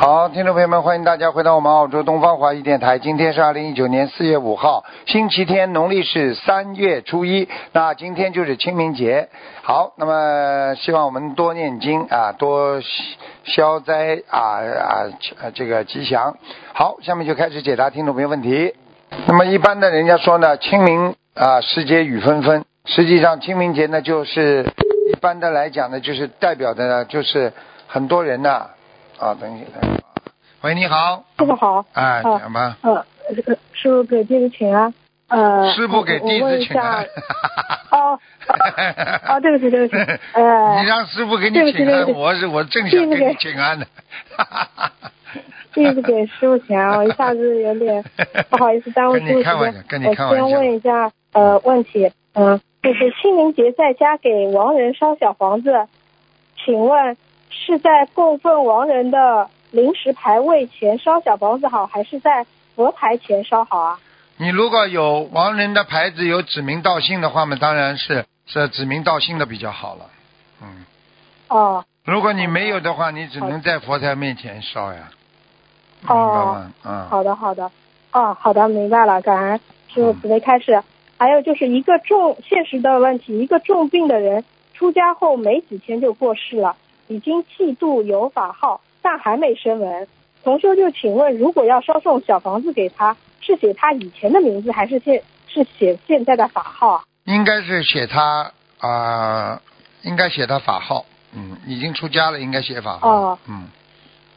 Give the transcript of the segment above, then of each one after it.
好，听众朋友们，欢迎大家回到我们澳洲东方华语电台。今天是二零一九年四月五号，星期天，农历是三月初一。那今天就是清明节。好，那么希望我们多念经啊，多消灾啊啊，这个吉祥。好，下面就开始解答听众朋友问题。那么一般的人家说呢，清明啊，时节雨纷纷。实际上清明节呢，就是一般的来讲呢，就是代表的呢，就是很多人呢。等一下，喂，你好，师傅好，哎，讲吧，呃，师傅给弟子请安，呃，师傅给弟子请安，哦，哦，对不起，对不起，呃，你让师傅给你请安，我是我正想给你请安呢，弟子给师傅请安，我一下子有点不好意思耽误师傅时间，我先问一下呃问题，嗯，就是清明节在家给亡人烧小房子，请问。是在供奉亡人的临时牌位前烧小房子好，还是在佛牌前烧好啊？你如果有亡人的牌子有指名道姓的话嘛，当然是是指名道姓的比较好了。嗯。哦。如果你没有的话，你只能在佛台面前烧呀。哦。嗯。好的，好的。哦，好的，明白了。感恩师傅准备开始。还有就是一个重现实的问题，一个重病的人出家后没几天就过世了。已经剃度有法号，但还没声闻。同修就请问，如果要烧送小房子给他，是写他以前的名字，还是现是写现在的法号啊？应该是写他啊，应该写他法号。嗯，已经出家了，应该写法号。哦。嗯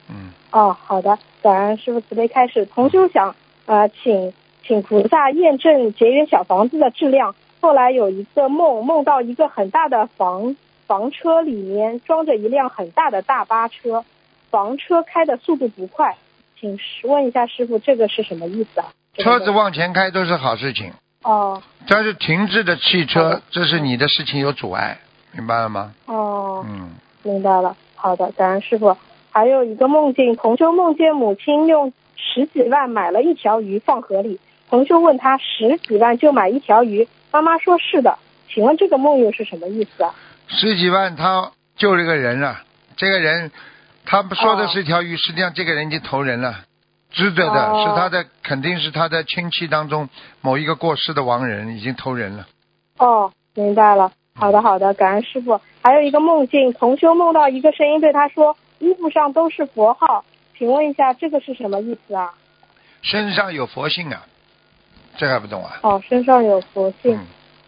嗯。哦，好的，感恩师傅慈悲开始。同修想呃，请请菩萨验证节约小房子的质量。后来有一个梦，梦到一个很大的房。房车里面装着一辆很大的大巴车，房车开的速度不快，请问一下师傅，这个是什么意思啊？车子往前开都是好事情。哦。但是停滞的汽车，这是你的事情有阻碍，明白了吗？哦。嗯。明白了，好的，感恩师傅。还有一个梦境，同修梦见母亲用十几万买了一条鱼放河里，同修问他十几万就买一条鱼，妈妈说是的，请问这个梦又是什么意思啊？十几万，他救了个人了。这个人，他说的是一条鱼，实际上这个人已经投人了，值得的是他的，肯定是他的亲戚当中某一个过世的亡人已经投人了。哦，明白了。好的，好的，感恩师傅。还有一个梦境，同修梦到一个声音对他说：“衣服上都是佛号，请问一下，这个是什么意思啊？”身上有佛性啊，这还不懂啊？哦，身上有佛性。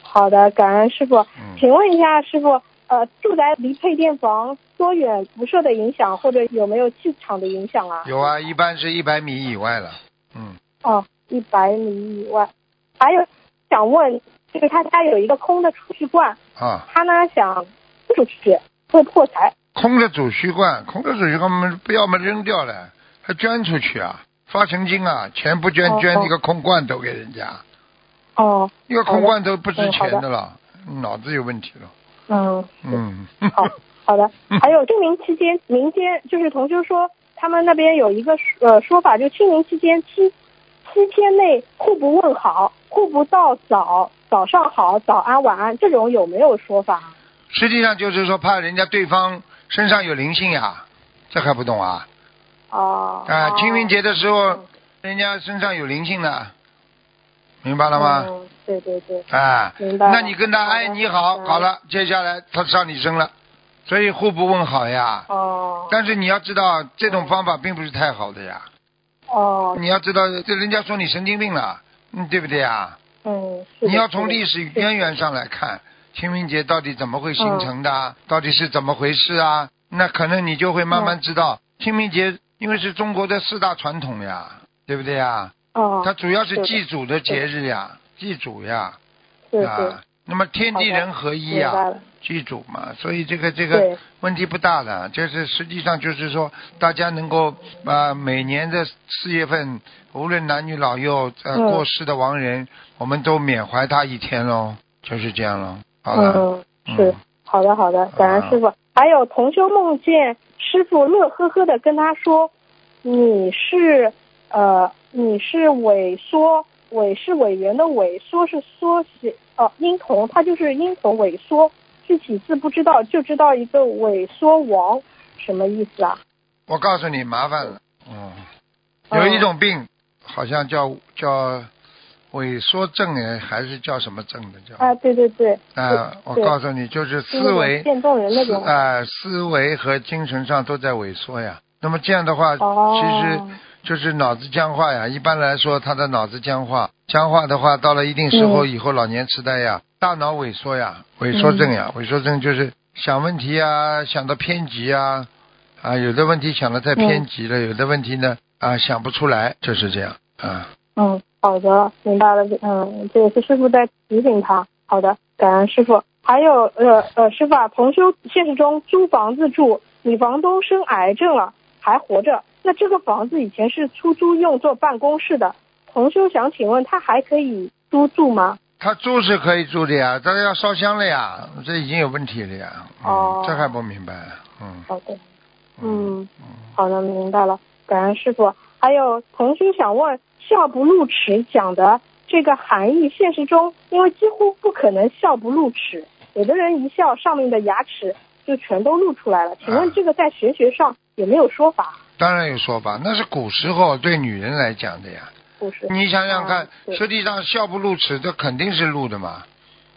好的，感恩师傅。请问一下，师傅。呃，住宅离配电房多远？辐射的影响或者有没有气场的影响啊？有啊，一般是一百米以外了。嗯。哦，一百米以外。还有想问，就是他家有一个空的储蓄罐。啊。他呢想出去，会破财。空的储蓄罐，空的储蓄罐们不要么扔掉了，还捐出去啊？发神经啊！钱不捐，捐一个空罐头给人家。哦。一个空罐头不值钱的了，脑子有问题了。嗯嗯，好好的。还有清明期间，民间就是同修说，他们那边有一个呃说法，就清明期间七七天内互不问好，互不道早，早上好，早安，晚安，这种有没有说法？实际上就是说，怕人家对方身上有灵性呀，这还不懂啊？哦。啊，清明节的时候，人家身上有灵性的，明白了吗？对对对，啊，明白。那你跟他哎你好，好了，接下来他上你身了，所以互不问好呀。哦。但是你要知道，这种方法并不是太好的呀。哦。你要知道，这人家说你神经病了，嗯，对不对呀？嗯。你要从历史渊源上来看，清明节到底怎么会形成的？到底是怎么回事啊？那可能你就会慢慢知道，清明节因为是中国的四大传统呀，对不对呀？哦。它主要是祭祖的节日呀。祭祖呀，啊，那么天地人合一呀、明白了。记住嘛，所以这个这个，问题不大的，就是实际上就是说，大家能够啊每年的四月份，无论男女老幼，呃，过世的亡人，我们都缅怀他一天喽，就是这样喽。好了，嗯是好的好的，感恩师傅。还有同修梦见师傅乐呵呵的跟他说：“你是呃，你是萎缩，委是委员的委，缩是缩写，哦、婴童，他就是婴童萎缩，具体字不知道，就知道一个萎缩王，什么意思啊？我告诉你，麻烦了，嗯，哦有一种病，好像叫叫萎缩症哎，还是叫什么症的叫？啊，对对对，啊，我告诉你，就是思维、电动人那思种。啊、思维和精神上都在萎缩呀。那么这样的话，哦，其实就是脑子僵化呀。一般来说，他的脑子僵化，僵化的话，到了一定时候嗯以后，老年痴呆呀，大脑萎缩呀，萎缩症嗯呀，萎缩症就是想问题啊，想到偏激啊，啊，有的问题想的太偏激了，有的问题呢啊想不出来，就是这样啊。嗯，好的，明白了。嗯，这也是师傅在提醒他。好的，感恩师傅。还有呃呃，师傅啊，同修现实中租房子住，女房东生癌症了，还活着。那这个房子以前是出租用作办公室的，同修想请问，他还可以租住吗？他住是可以住的呀，但是要烧香了呀，这已经有问题了呀。嗯、哦这还不明白？嗯好的，嗯嗯，好的，明白了，感恩师傅。还有同修想问，笑不露齿讲的这个含义，现实中因为几乎不可能笑不露齿，有的人一笑，上面的牙齿就全都露出来了。请问这个在玄学上有没有说法？当然有说法，那是古时候对女人来讲的呀。古时？你想想看实际上笑不露齿，这肯定是露的嘛，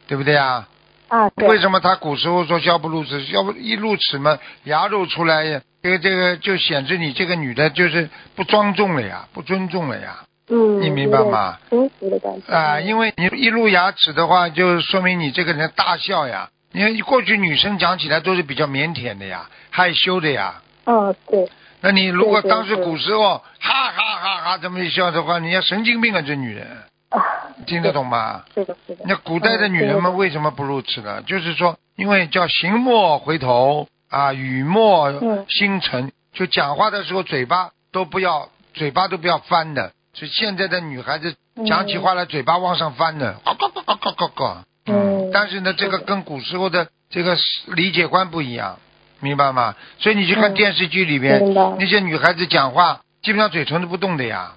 对不对呀？啊，对为什么他古时候说笑不露齿？要不一露齿嘛，牙露出来，这个这个就显示你这个女的就是不庄重了呀，不尊重了呀。嗯，你明白吗？轻浮的感觉啊，因为为你一露牙齿的话，就说明你这个人大笑呀。因为过去女生讲起来都是比较腼腆的呀，害羞的呀。嗯，对，那你如果当时古时候哈哈哈哈这么一笑的话，你要神经病啊，这女人啊，听得懂吗？是的，是的。那古代的女人们嗯为什么不如此呢？就是说，因为叫行莫回头啊，语莫嗯星辰，就讲话的时候嘴巴都不要，嘴巴都不要翻的。所以现在的女孩子讲起话来嘴巴往上翻的，咯咯咯咯咯咯咯。嗯但是呢，这个跟古时候的这个理解观不一样，明白吗？所以你去看嗯。电视剧里边那些女孩子讲话，基本上嘴唇都不动的呀。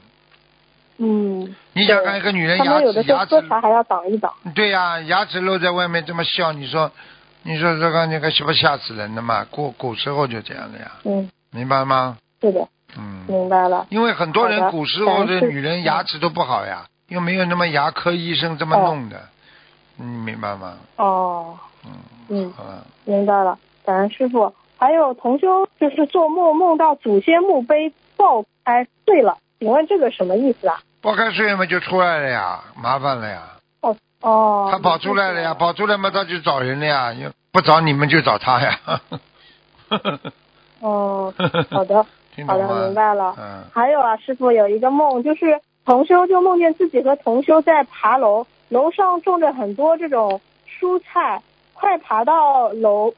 嗯，你想看一个女人牙齿牙齿还要挡一挡。对呀、牙齿露在外面这么笑，你说，你说这个那个是不吓死人的嘛？古古时候就这样的呀，嗯，明白吗？是的，嗯，明白了。因为很多人古时候的女人牙齿都不好呀，又没有那么牙科医生这么哦。弄的，你明白吗？哦，嗯，嗯，好了，明白了，感恩师傅。还有同修就是做梦梦到祖先墓碑爆开碎了，请问这个什么意思啊？爆开碎嘛就出来了呀，麻烦了呀，哦哦，他跑出来了呀，跑出来嘛他就找人了呀，又不找你们就找他呀。哦，好的，好的，听？明白了。嗯，还有啊，师傅有一个梦，就是同修就梦见自己和同修在爬楼，楼上种着很多这种蔬菜，快爬到楼，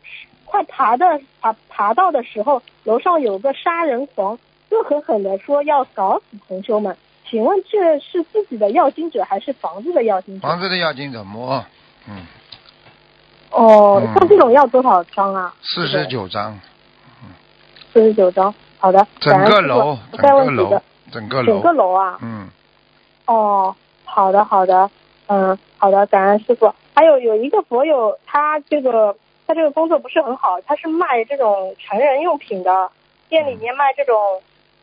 快爬的爬爬到的时候，楼上有个杀人狂，恶狠狠的说要搞死同修们。请问这是自己的要经者还是房子的要经者？房子的要经者么？嗯，哦，嗯像这种要多少张啊？四十九张，四十九张。好的，整个楼，再整个楼整个整个楼，楼啊。嗯，哦，好的好的，嗯，好的，感恩师傅。还有有一个佛友，他这个他这个工作不是很好，他是卖这种成人用品的，店里面卖这种，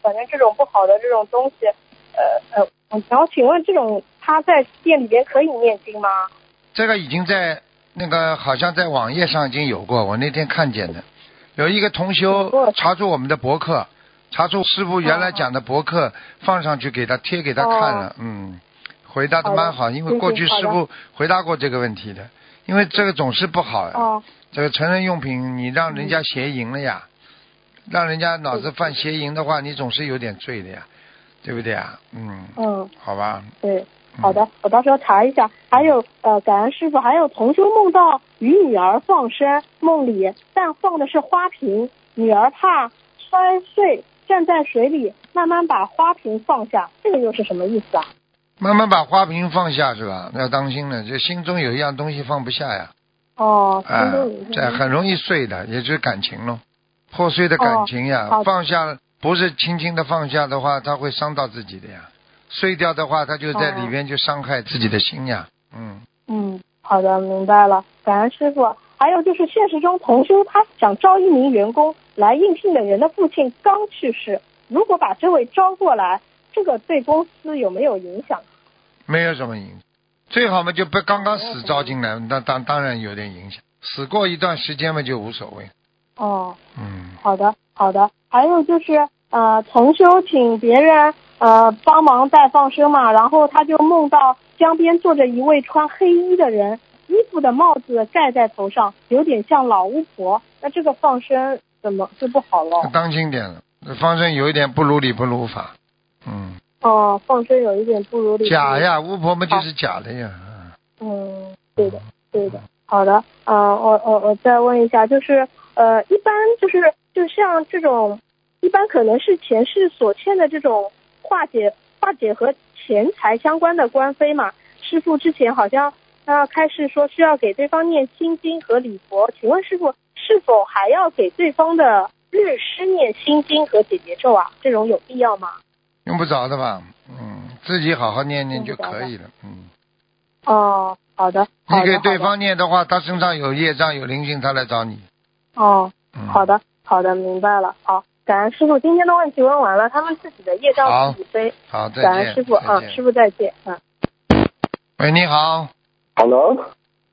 反正这种不好的这种东西，呃呃，然后请问这种他在店里边可以念经吗？这个已经在那个好像在网页上已经有过，我那天看见的，有一个同修查出我们的博客，查出师傅原来讲的博客，放上去给他贴给他看了，嗯，回答的蛮好，因为过去师傅回答过这个问题的，因为这个总是不好呀，哦，这个成人用品你让人家邪淫了呀，让人家脑子犯邪淫的话，你总是有点罪的呀，对不对啊？嗯，嗯，好吧，对，好的，我到时候查一下。还有呃，感恩师傅，还有同修梦到与女儿放生，梦里但放的是花瓶，女儿怕摔碎，站在水里慢慢把花瓶放下，这个又是什么意思啊？慢慢把花瓶放下是吧？要当心了，这心中有一样东西放不下呀。哦，心啊这很容易碎的，也就是感情咯，破碎的感情呀，哦放下不是轻轻的放下的话，他会伤到自己的呀。碎掉的话，他就在里面就伤害自己的心呀。嗯，嗯，好的，明白了，感恩师傅。还有就是现实中同修他想招一名员工来应聘的人的父亲刚去世，如果把这位招过来，这个对公司有没有影响？没有什么影响。最好嘛就不刚刚死招进来，那当当然有点影响。死过一段时间嘛就无所谓。哦，嗯，好的，好的。还有就是呃，同修请别人呃帮忙带放生嘛，然后他就梦到江边坐着一位穿黑衣的人，衣服的帽子盖在头上，有点像老巫婆。那这个放生怎么就不好了？当心点了，放生有一点不如理不如法。嗯，哦，放生有一点不如理。假。呀，巫婆嘛就是假的呀。嗯，对的，对的。好的，呃，我我我再问一下，就是呃，一般就是就像这种，一般可能是前世所欠的这种化解化解和钱财相关的官非嘛。师傅之前好像他开始说需要给对方念心经和礼佛，请问师傅是否还要给对方的律师念心经和解结咒啊？这种有必要吗？用不着的吧？嗯，自己好好念念就可以了。嗯，哦，好的。好的你给对方念的话，他身上有业障有灵性，他来找你。哦，嗯，好的，好的，明白了。好，感恩师傅，今天的问题问完了，他们自己的业障自己背。好，再见。感恩师傅，啊，师傅再见，嗯。喂，你好，Hello，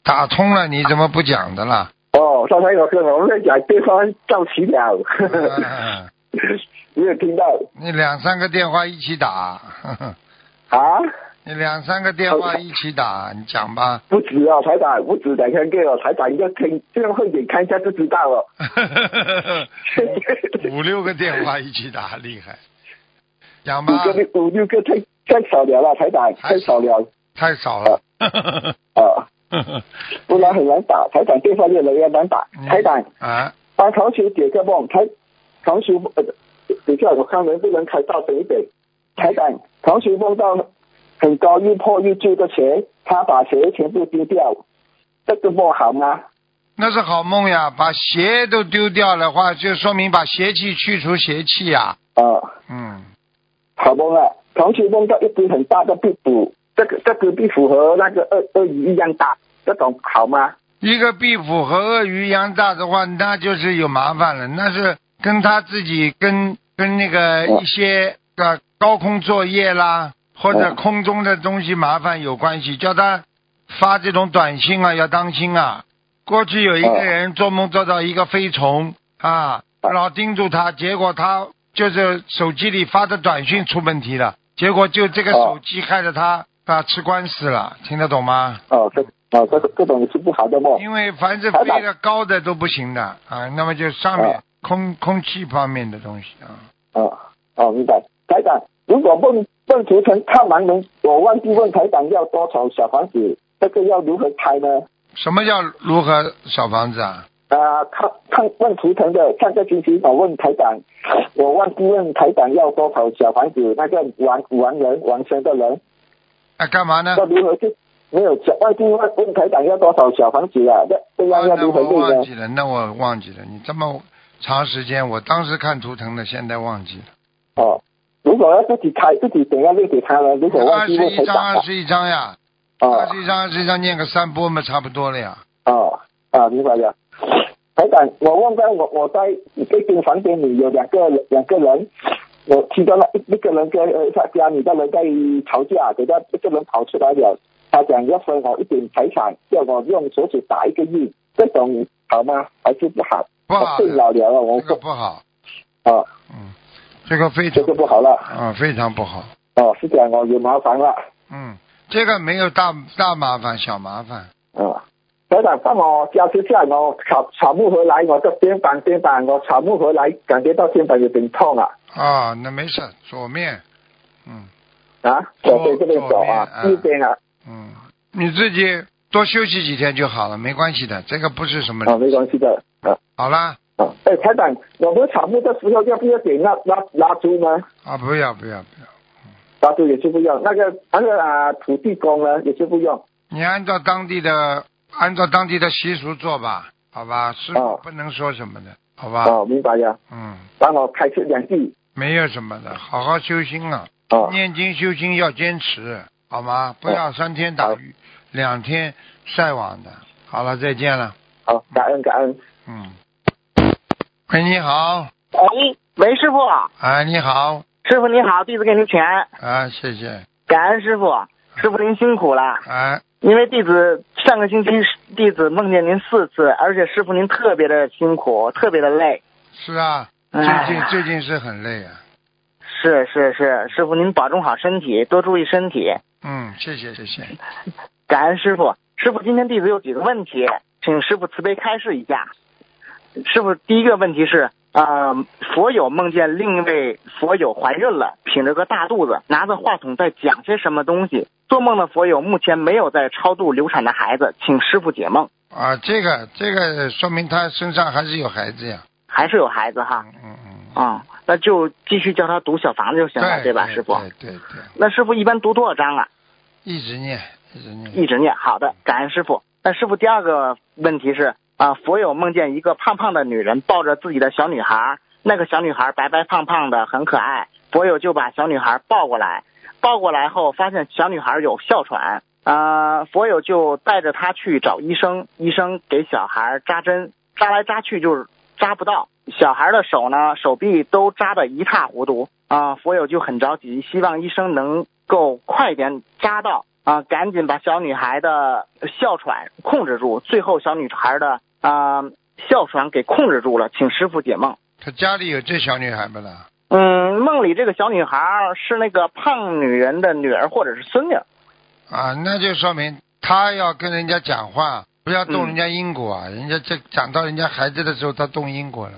打通了，你怎么不讲的啦？哦，刚才我跟我们在讲对方造齐了，嗯 没有听到你两三个电话一起打，呵呵啊？你两三个电话一起打，你讲吧。不止啊，台长，不止两三个哦，台长一个听，这样会点看一下就知道了。五六个电话一起打，厉害。讲五吧，个五六个太太少了了，台长太少了太少了。啊，不然很难打。台长电话越来越难打。嗯台长，啊，帮同学解个梦，台同学呃，等一下我看能不能开大声一点。台长，同学梦到很高又破又旧的鞋，他把鞋全部丢掉，这个梦好吗？那是好梦呀，把鞋都丢掉的话，就说明把邪气去除邪气呀。啊，嗯，好梦啊！同学梦到一只很大的壁虎，这个这个壁虎和那个鳄鳄鱼一样大，这种好吗？一个壁虎和鳄鱼一样大的话，那就是有麻烦了，那是跟他自己跟跟那个嗯一些呃高空作业啦，或者嗯空中的东西麻烦有关系，叫他发这种短信啊，要当心啊。过去有一个嗯人做梦做到一个飞虫啊，老盯住他，结果他就是手机里发的短信出问题了，结果就这个哦手机害得他啊吃官司了，听得懂吗？哦，这哦这个这种是不好的梦。因为凡是飞得高的都不行的啊，那么就上面啊空空气方面的东西啊。哦哦，明白。台长，如果问问图腾看盲人，我忘记问台长要多少小房子，这个要如何开呢？什么叫如何小房子啊？啊，看看问图腾的，上个星期我问台长，我忘记问台长要多少小房子，那个完完人完成的人啊，干嘛呢？要如何去？没有小忘记问问台长要多少小房子啊？这这样要如何我忘念呢？记了，那我忘记了。你这么长时间，我当时看图腾的，现在忘记了。哦，如果要自己开，自己怎样念给他呢？如果忘二记二十一张，二十一张呀，二哦十一张，二十一张念个三波嘛，差不多了呀。哦啊，明白了。台长，我问到我我在这间房间里有两个两个人，我听到那一一个人跟呃他家里的人在吵架，等到一个人跑出来了，他讲要分我一点财产，叫我用手指打一个印，这种好吗？还是不好？不好我变老了，我这个不好，啊，嗯，这个非这常个不好了，啊，非常不好。哦，是这样哦，有麻烦了，嗯，这个没有大大麻烦，小麻烦。啊。台长，帮我加持下，我草草木回来，我的肩膀肩膀我草木回来，感觉到肩膀有点痛啊。啊，那没事，左面，嗯，啊，左边这边走啊，右边啊，嗯，你自己多休息几天就好了，没关系的，这个不是什么。啊，没关系的，啊好啦，啊，哎，台长，我们草木的时候要不要点蜡蜡蜡烛呢？啊，不要不要不要，蜡烛也是不用，那个那个啊土地公呢也是不用。你按照当地的按照当地的习俗做吧，好吧，师傅哦不能说什么的，好吧，哦，明白了，嗯，帮我开出两地。没有什么的，好好修心啊，哦，念经修心要坚持，好吗？不要三天打鱼两天晒网的。好了，再见了，好，感恩感恩。嗯。喂，你好，喂，喂，师傅，哎，你好，师傅你好，弟子给您请安，啊，谢谢，感恩师傅，师傅您辛苦了。哎，因为弟子上个星期弟子梦见您四次，而且师傅您特别的辛苦，特别的累。是啊，最哎近最近是很累啊，是是是，师傅您保重好身体，多注意身体。嗯，谢谢谢谢，感恩师傅，师傅今天弟子有几个问题，请师傅慈悲开示一下。师傅，第一个问题是，呃，佛友梦见另一位佛友怀孕了，挺着个大肚子，拿着话筒在讲些什么东西。做梦的佛友目前没有在超度流产的孩子，请师傅解梦。啊，这个这个说明他身上还是有孩子呀，还是有孩子哈，嗯嗯嗯，啊、那就继续叫他读小房子就行了，对吧，师傅？对对对，那师傅一般读多少章啊？一直念一直念，一直念。好的，感恩师傅。那师傅第二个问题是啊，佛友梦见一个胖胖的女人抱着自己的小女孩，那个小女孩白白胖胖的，很可爱。佛友就把小女孩抱过来，抱过来后发现小女孩有哮喘，啊，佛友就带着她去找医生，医生给小孩扎针，扎来扎去就是扎不到，小孩的手呢手臂都扎得一塌糊涂啊，佛友就很着急，希望医生能够快点扎到。啊，赶紧把小女孩的哮喘控制住，最后小女孩的啊、哮喘给控制住了，请师傅解梦。他家里有这小女孩不啦？嗯，梦里这个小女孩是那个胖女人的女儿或者是孙女。啊，那就说明他要跟人家讲话，不要动嗯人家因果啊！人家这讲到人家孩子的时候，他动因果了，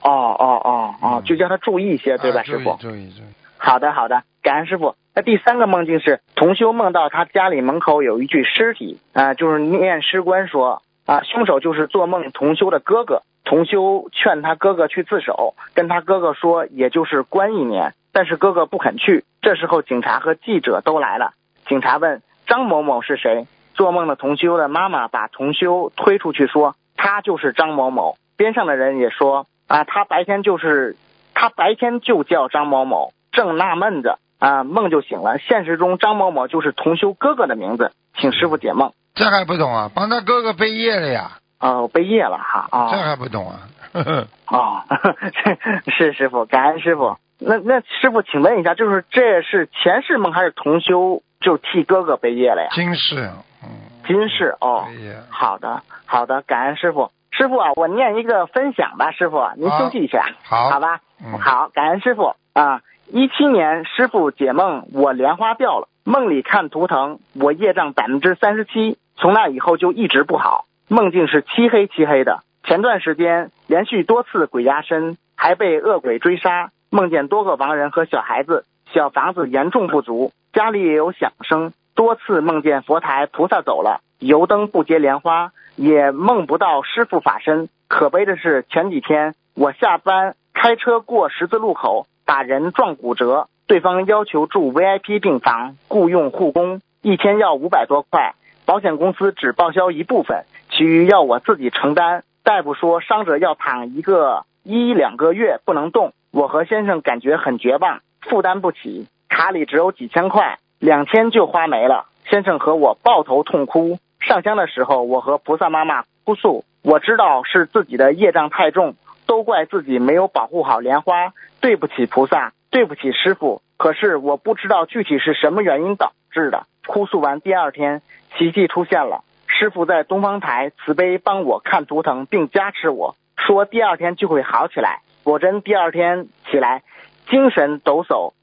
哦哦哦哦，嗯就叫他注意一些，对吧，啊师傅？注意注意注意，好的好的，感恩师傅。那第三个梦境是同修梦到他家里门口有一具尸体啊、就是念尸官说啊，凶手就是做梦同修的哥哥。同修劝他哥哥去自首，跟他哥哥说也就是关一年，但是哥哥不肯去。这时候警察和记者都来了，警察问张某某是谁？做梦的同修的妈妈把同修推出去说他就是张某某。边上的人也说啊，他白天就是他白天就叫张某某，正纳闷着啊，梦就醒了。现实中张某某就是同修哥哥的名字，请师傅解梦。这还不懂啊？帮他哥哥背业了呀，哦，背业了哈啊这还不懂啊？呵 呵哦，是师傅，感恩师傅。那那师傅，请问一下，就是这是前世梦还是同修就替哥哥背业了呀？今世，嗯，今世哦，好的好的，感恩师傅。师傅啊，我念一个分享吧，师傅您休息一下，好好吧？嗯好，感恩师傅啊！一七年师傅解梦，我莲花掉了，梦里看图腾，我业障百分之三十七，从那以后就一直不好，梦境是漆黑漆黑的。前段时间连续多次鬼压身，还被恶鬼追杀，梦见多个亡人和小孩子，小房子严重不足，家里也有响声，多次梦见佛台菩萨走了，油灯不结莲花，也梦不到师傅法身。可悲的是，前几天我下班开车过十字路口，把人撞骨折，对方要求住 VIP 病房，雇佣护工，一天要五百多块，保险公司只报销一部分，其余要我自己承担。大夫说伤者要躺一个一两个月不能动，我和先生感觉很绝望，负担不起，卡里只有几千块，两天就花没了。先生和我抱头痛哭。上香的时候，我和菩萨妈妈哭诉，我知道是自己的业障太重，都怪自己没有保护好莲花，对不起菩萨，对不起师傅。可是我不知道具体是什么原因导致的。哭诉完第二天，奇迹出现了，师傅在东方台慈悲帮我看图腾，并加持我说第二天就会好起来。果真第二天起来，精神抖擞，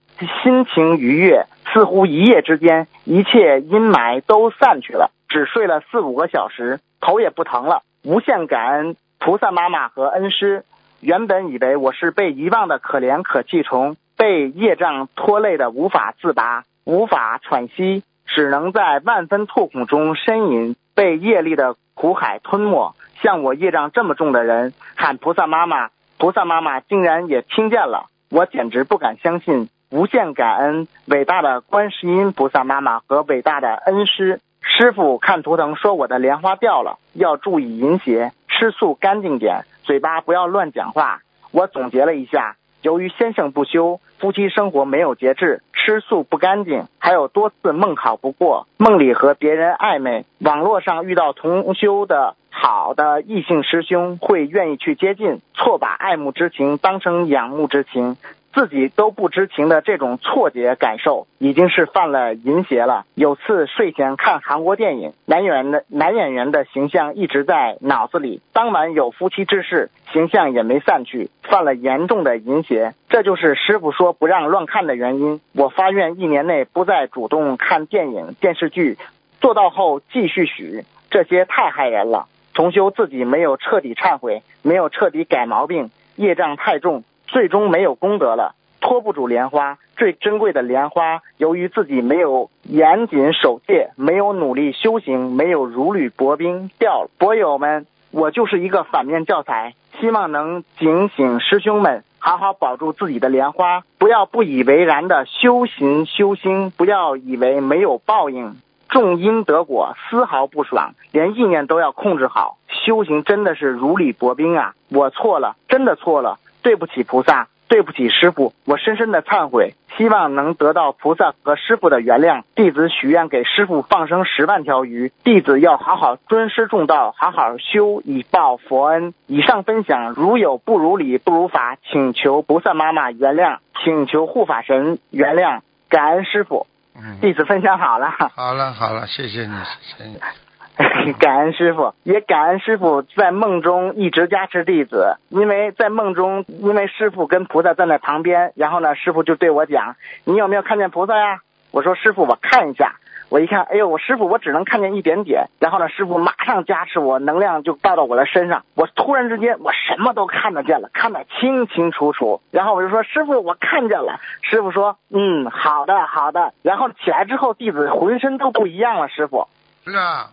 心情愉悦，似乎一夜之间一切阴霾都散去了。只睡了四五个小时，头也不疼了。无限感恩菩萨妈妈和恩师。原本以为我是被遗忘的可怜可气虫，被业障拖累的无法自拔。无法喘息，只能在万分痛苦中呻吟，被业力的苦海吞没。像我业障这么重的人，喊菩萨妈妈，菩萨妈妈竟然也听见了，我简直不敢相信。无限感恩伟大的观世音菩萨妈妈和伟大的恩师师傅。看图腾说我的莲花掉了，要注意淫邪，吃素干净点，嘴巴不要乱讲话。我总结了一下，由于先生不修，夫妻生活没有节制，吃素不干净，还有多次梦考不过，梦里和别人暧昧，网络上遇到同修的好的异性师兄，会愿意去接近，错把爱慕之情当成仰慕之情。自己都不知情的这种错觉感受，已经是犯了淫邪了。有次睡前看韩国电影，男演员的男演员的形象一直在脑子里。当晚有夫妻之事，形象也没散去，犯了严重的淫邪。这就是师傅说不让乱看的原因。我发愿一年内不再主动看电影电视剧，做到后继续许。这些太害人了。重修自己没有彻底忏悔，没有彻底改毛病，业障太重。最终没有功德了，托不住莲花，最珍贵的莲花，由于自己没有严谨守戒，没有努力修行，没有如履薄冰，掉了。博友们，我就是一个反面教材，希望能警醒师兄们，好好保住自己的莲花，不要不以为然的修行修心，不要以为没有报应，种因得果，丝毫不爽，连意念都要控制好。修行真的是如履薄冰啊！我错了，真的错了。对不起菩萨，对不起师傅，我深深的忏悔，希望能得到菩萨和师傅的原谅。弟子许愿给师傅放生十万条鱼，弟子要好好尊师重道，好好修，以报佛恩。以上分享如有不如理、不如法，请求菩萨妈妈原谅，请求护法神原谅，感恩师傅。嗯，弟子分享好了。好了好了，谢谢你，谢谢你。感恩师傅，也感恩师傅在梦中一直加持弟子。因为在梦中，因为师傅跟菩萨站在旁边，然后呢，师傅就对我讲：“你有没有看见菩萨呀？”我说：“师傅，我看一下。”我一看，哎呦，我师傅，我只能看见一点点。然后呢，师傅马上加持我，能量就到到我的身上。我突然之间，我什么都看得见了，看得清清楚楚。然后我就说：“师傅，我看见了。”师傅说：“嗯，好的，好的。”然后起来之后，弟子浑身都不一样了。师傅，是啊。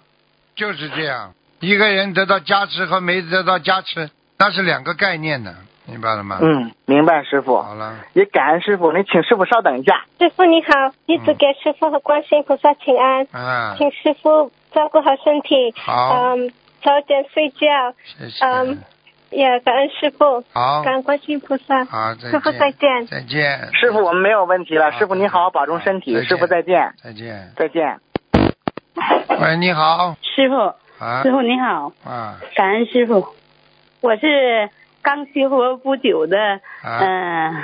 就是这样，一个人得到加持和没得到加持，那是两个概念呢，明白了吗？嗯，明白，师傅。好了，也感恩师傅，你请师傅稍等一下。师傅你好，一直给师傅和观世音菩萨请安。啊。请师傅照顾好身体。好。嗯，早点睡觉。谢谢。嗯，也感恩师傅。好。感恩观世音菩萨。好，再见。师傅再见。再见。师傅，我们没有问题了。师傅你好好保重身体。师傅再见。再见。再见。喂，你好，师傅。啊，师傅你好。啊。感恩师傅，我是刚修佛不久的，嗯，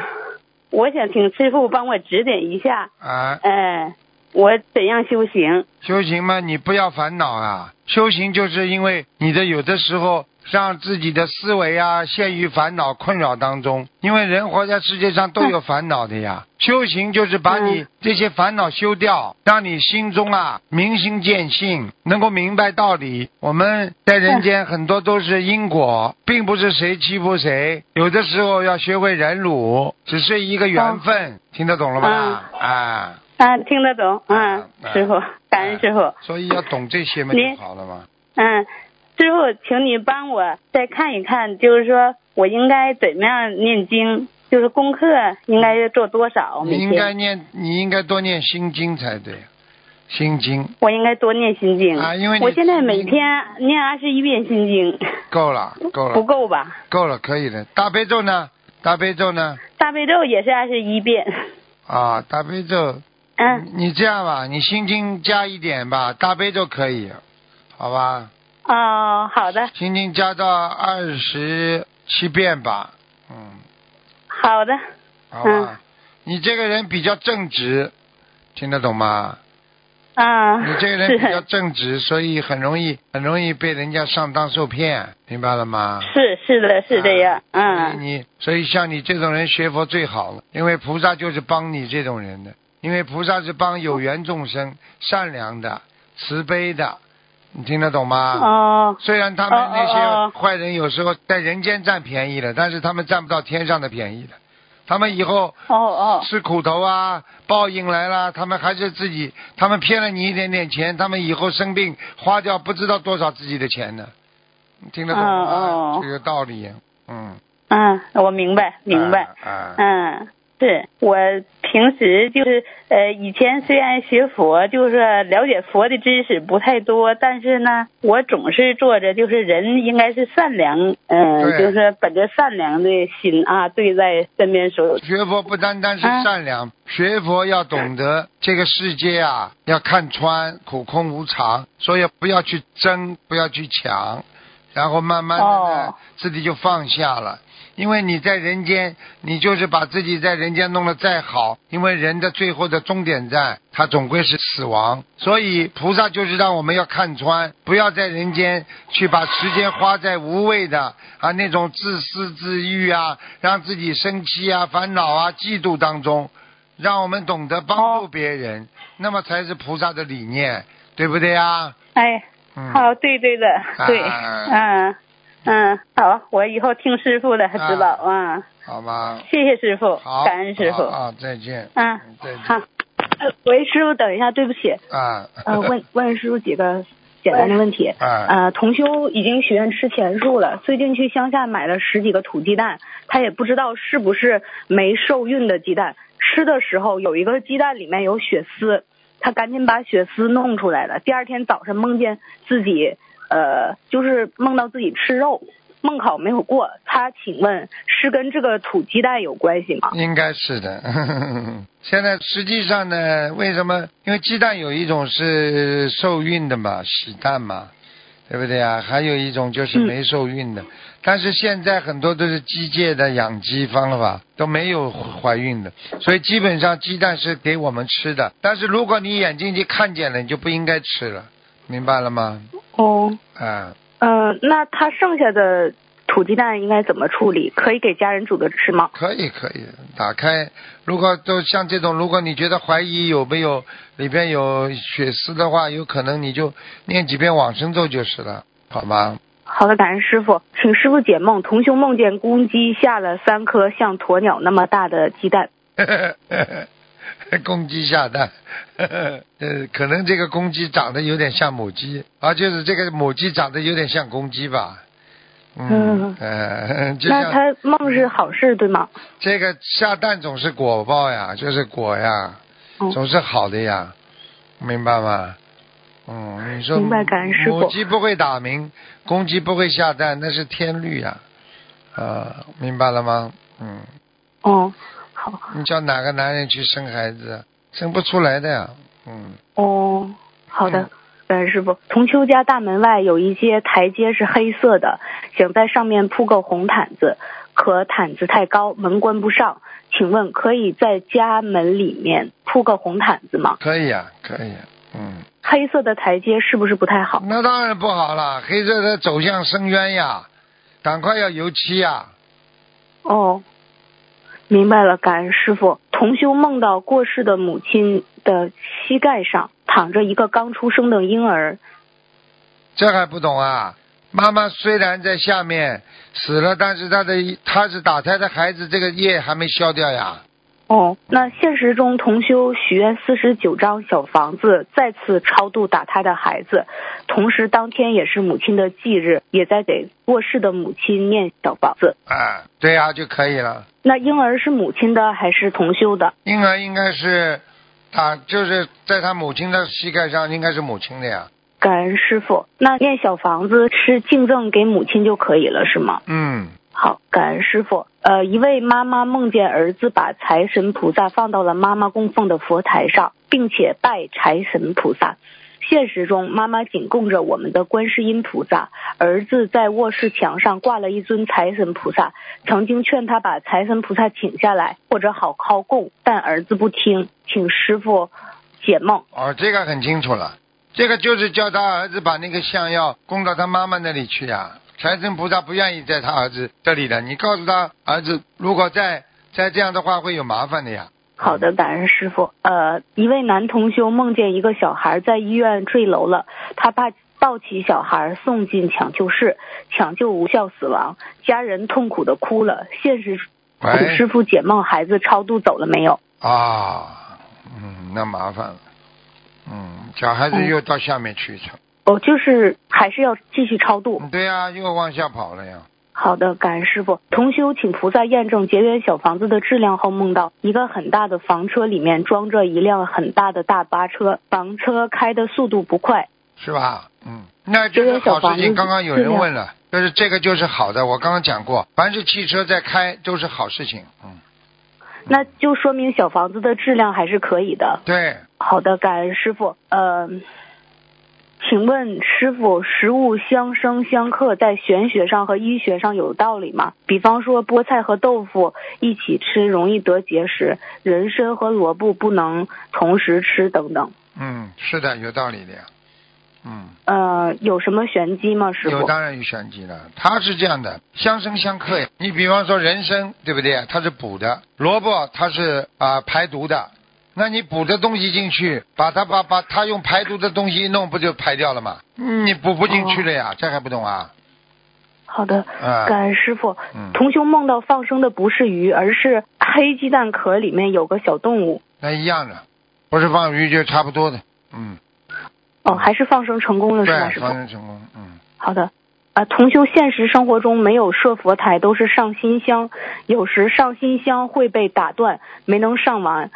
我想请师傅帮我指点一下。啊。嗯，我怎样修行？修行嘛，你不要烦恼啊。修行就是因为你的有的时候。让自己的思维啊陷于烦恼困扰当中，因为人活在世界上都有烦恼的呀。修行就是把你这些烦恼修掉，让你心中啊明心见性，能够明白道理。我们在人间很多都是因果，并不是谁欺负谁。有的时候要学会忍辱，只是一个缘分，听得懂了吗？啊啊，听得懂，嗯，师傅，感恩师傅。所以要懂这些嘛，就好了嘛。嗯。师傅，请你帮我再看一看，就是说我应该怎么样念经，就是功课应该做多少？你应该念，你应该多念心经才对，心经。我应该多念心经啊，因为我现在每天念二十一遍心经。够了，够了。不够吧？够了，可以的。大悲咒呢？大悲咒呢？大悲咒也是二十一遍。啊，大悲咒。嗯。你这样吧，你心经加一点吧，大悲咒可以，好吧？哦，好的。心经加到二十七遍吧，嗯。好的。好吧，你这个人比较正直，听得懂吗？啊。你这个人比较正直，所以很容易很容易被人家上当受骗，明白了吗？是是的，是这样，嗯。你所以像你这种人学佛最好了，因为菩萨就是帮你这种人的，因为菩萨是帮有缘众生、善良的、慈悲的。你听得懂吗？哦。虽然他们那些坏人有时候在人间占便宜了，但是他们占不到天上的便宜的。他们以后哦哦吃苦头啊，报应来了，他们还是自己，他们骗了你一点点钱，他们以后生病花掉不知道多少自己的钱呢，你听得懂这个道理，嗯，嗯，我明白明白。啊，啊嗯，是我平时就是呃，以前虽然学佛，就是了解佛的知识不太多，但是呢，我总是做着就是人应该是善良，嗯、对就是本着善良的心啊，对待身边所有。学佛不单单是啊善良，学佛要懂得这个世界啊，要看穿苦空无常，所以不要去争，不要去抢，然后慢慢的呢，哦自己就放下了。因为你在人间，你就是把自己在人间弄得再好，因为人的最后的终点站，他总归是死亡。所以菩萨就是让我们要看穿，不要在人间去把时间花在无谓的啊那种自私自欲啊，让自己生气啊、烦恼啊、嫉妒当中，让我们懂得帮助别人，那么才是菩萨的理念，对不对啊？哎，嗯，好，对对的，对，啊嗯嗯，好，我以后听师傅的指导啊，好吧，谢谢师傅，，感恩师傅，啊，再见，嗯，再见。好，呃，喂，师傅，等一下，对不起，啊，呃，问问师傅几个简单的问题。啊，呃，同修已经许愿吃全素了，最近去乡下买了十几个土鸡蛋，他也不知道是不是没受孕的鸡蛋。吃的时候有一个鸡蛋里面有血丝，他赶紧把血丝弄出来了。第二天早上梦见自己，呃，就是梦到自己吃肉，梦考没有过。他请问是跟这个土鸡蛋有关系吗？应该是的。现在实际上呢，为什么？因为鸡蛋有一种是受孕的嘛，喜蛋嘛，对不对啊？还有一种就是没受孕的。但是现在很多都是机械的养鸡方法，都没有怀孕的，所以基本上鸡蛋是给我们吃的。但是如果你眼睛去看见了，你就不应该吃了，明白了吗？哦，嗯，呃，那他剩下的土鸡蛋应该怎么处理？可以给家人煮着吃吗？可以可以，打开。如果都像这种，如果你觉得怀疑有没有里边有血丝的话，有可能你就念几遍往生咒就是了，好吗？好的，感恩师傅，请师傅解梦。同修梦见公鸡下了三颗像鸵鸟那么大的鸡蛋，公鸡下蛋，呃，可能这个公鸡长得有点像母鸡，啊，就是这个母鸡长得有点像公鸡吧。嗯，呃，就那像他梦是好事对吗？这个下蛋总是果报呀，就是果呀，嗯总是好的呀，明白吗？嗯，你说明白感恩师母鸡不会打鸣，公鸡不会下蛋，那是天律呀，啊，明白了吗？嗯，哦，好，你叫哪个男人去生孩子啊？生不出来的呀，嗯，哦，好的嗯。师傅，同修家大门外有一些台阶是黑色的，想在上面铺个红毯子，可毯子太高，门关不上。请问可以在家门里面铺个红毯子吗？可以啊、可以、呀，嗯，黑色的台阶是不是不太好？那当然不好了，黑色的走向深渊呀，赶快要油漆呀，哦，明白了，感恩师傅。同修梦到过世的母亲的膝盖上躺着一个刚出生的婴儿，这还不懂啊？妈妈虽然在下面死了，但是她的她是打胎的孩子，这个业还没消掉呀。哦，那现实中同修许愿四十九张小房子，再次超度打胎的孩子，同时当天也是母亲的忌日，也在给过世的母亲念小房子。啊，对呀、就可以了。那婴儿是母亲的还是同修的？婴儿应该是啊，就是在他母亲的膝盖上，应该是母亲的呀。感恩师傅。那念小房子是敬赠给母亲就可以了，是吗？嗯，好，感恩师傅。呃，一位妈妈梦见儿子把财神菩萨放到了妈妈供奉的佛台上，并且拜财神菩萨。现实中，妈妈仅供着我们的观世音菩萨，儿子在卧室墙上挂了一尊财神菩萨。曾经劝他把财神菩萨请下来，或者好好供，但儿子不听，请师傅解梦。哦，这个很清楚了。这个就是叫他儿子把那个香药供到他妈妈那里去呀、财神菩萨不愿意在他儿子这里的，你告诉他儿子，如果再再这样的话会有麻烦的呀。好的，感恩师傅。呃，一位男同修梦见一个小孩在医院坠楼了，他爸抱起小孩送进抢救室，抢救无效死亡，家人痛苦的哭了。现实请师傅解梦，孩子超度走了没有？啊，嗯，那麻烦了，嗯，小孩子嗯又到下面去一层，哦，就是还是要继续超度。对呀、又往下跑了呀。好的，感恩师傅。同修请菩萨验证结缘小房子的质量后，梦到一个很大的房车里面装着一辆很大的大巴车，房车开的速度不快。是吧？嗯，那这个好事情。刚刚有人问了，就是这个就是好的。我刚刚讲过，凡是汽车在开都是好事情。嗯，那就说明小房子的质量还是可以的。对，好的，感恩师傅。呃，请问师傅，食物相生相克在玄学上和医学上有道理吗？比方说菠菜和豆腐一起吃容易得结石，人参和萝卜不能同时吃等等。嗯，是的，有道理的呀。嗯，呃，有什么玄机吗，师傅？有当然有玄机了。它是这样的，相生相克呀。你比方说人参，对不对？它是补的，萝卜它是啊、排毒的。那你补的东西进去，把它把把它用排毒的东西一弄，不就排掉了吗？嗯你补不进去了呀，这还不懂啊？好的，啊感恩师傅。嗯同修梦到放生的不是鱼，而是黑鸡蛋壳里面有个小动物。那一样的，不是放鱼就差不多的。嗯，哦，还是放生成功了是吧，对，师傅放？生成功。嗯，好的。啊，同修现实生活中没有设佛台，都是上新香，有时上新香会被打断，没能上完。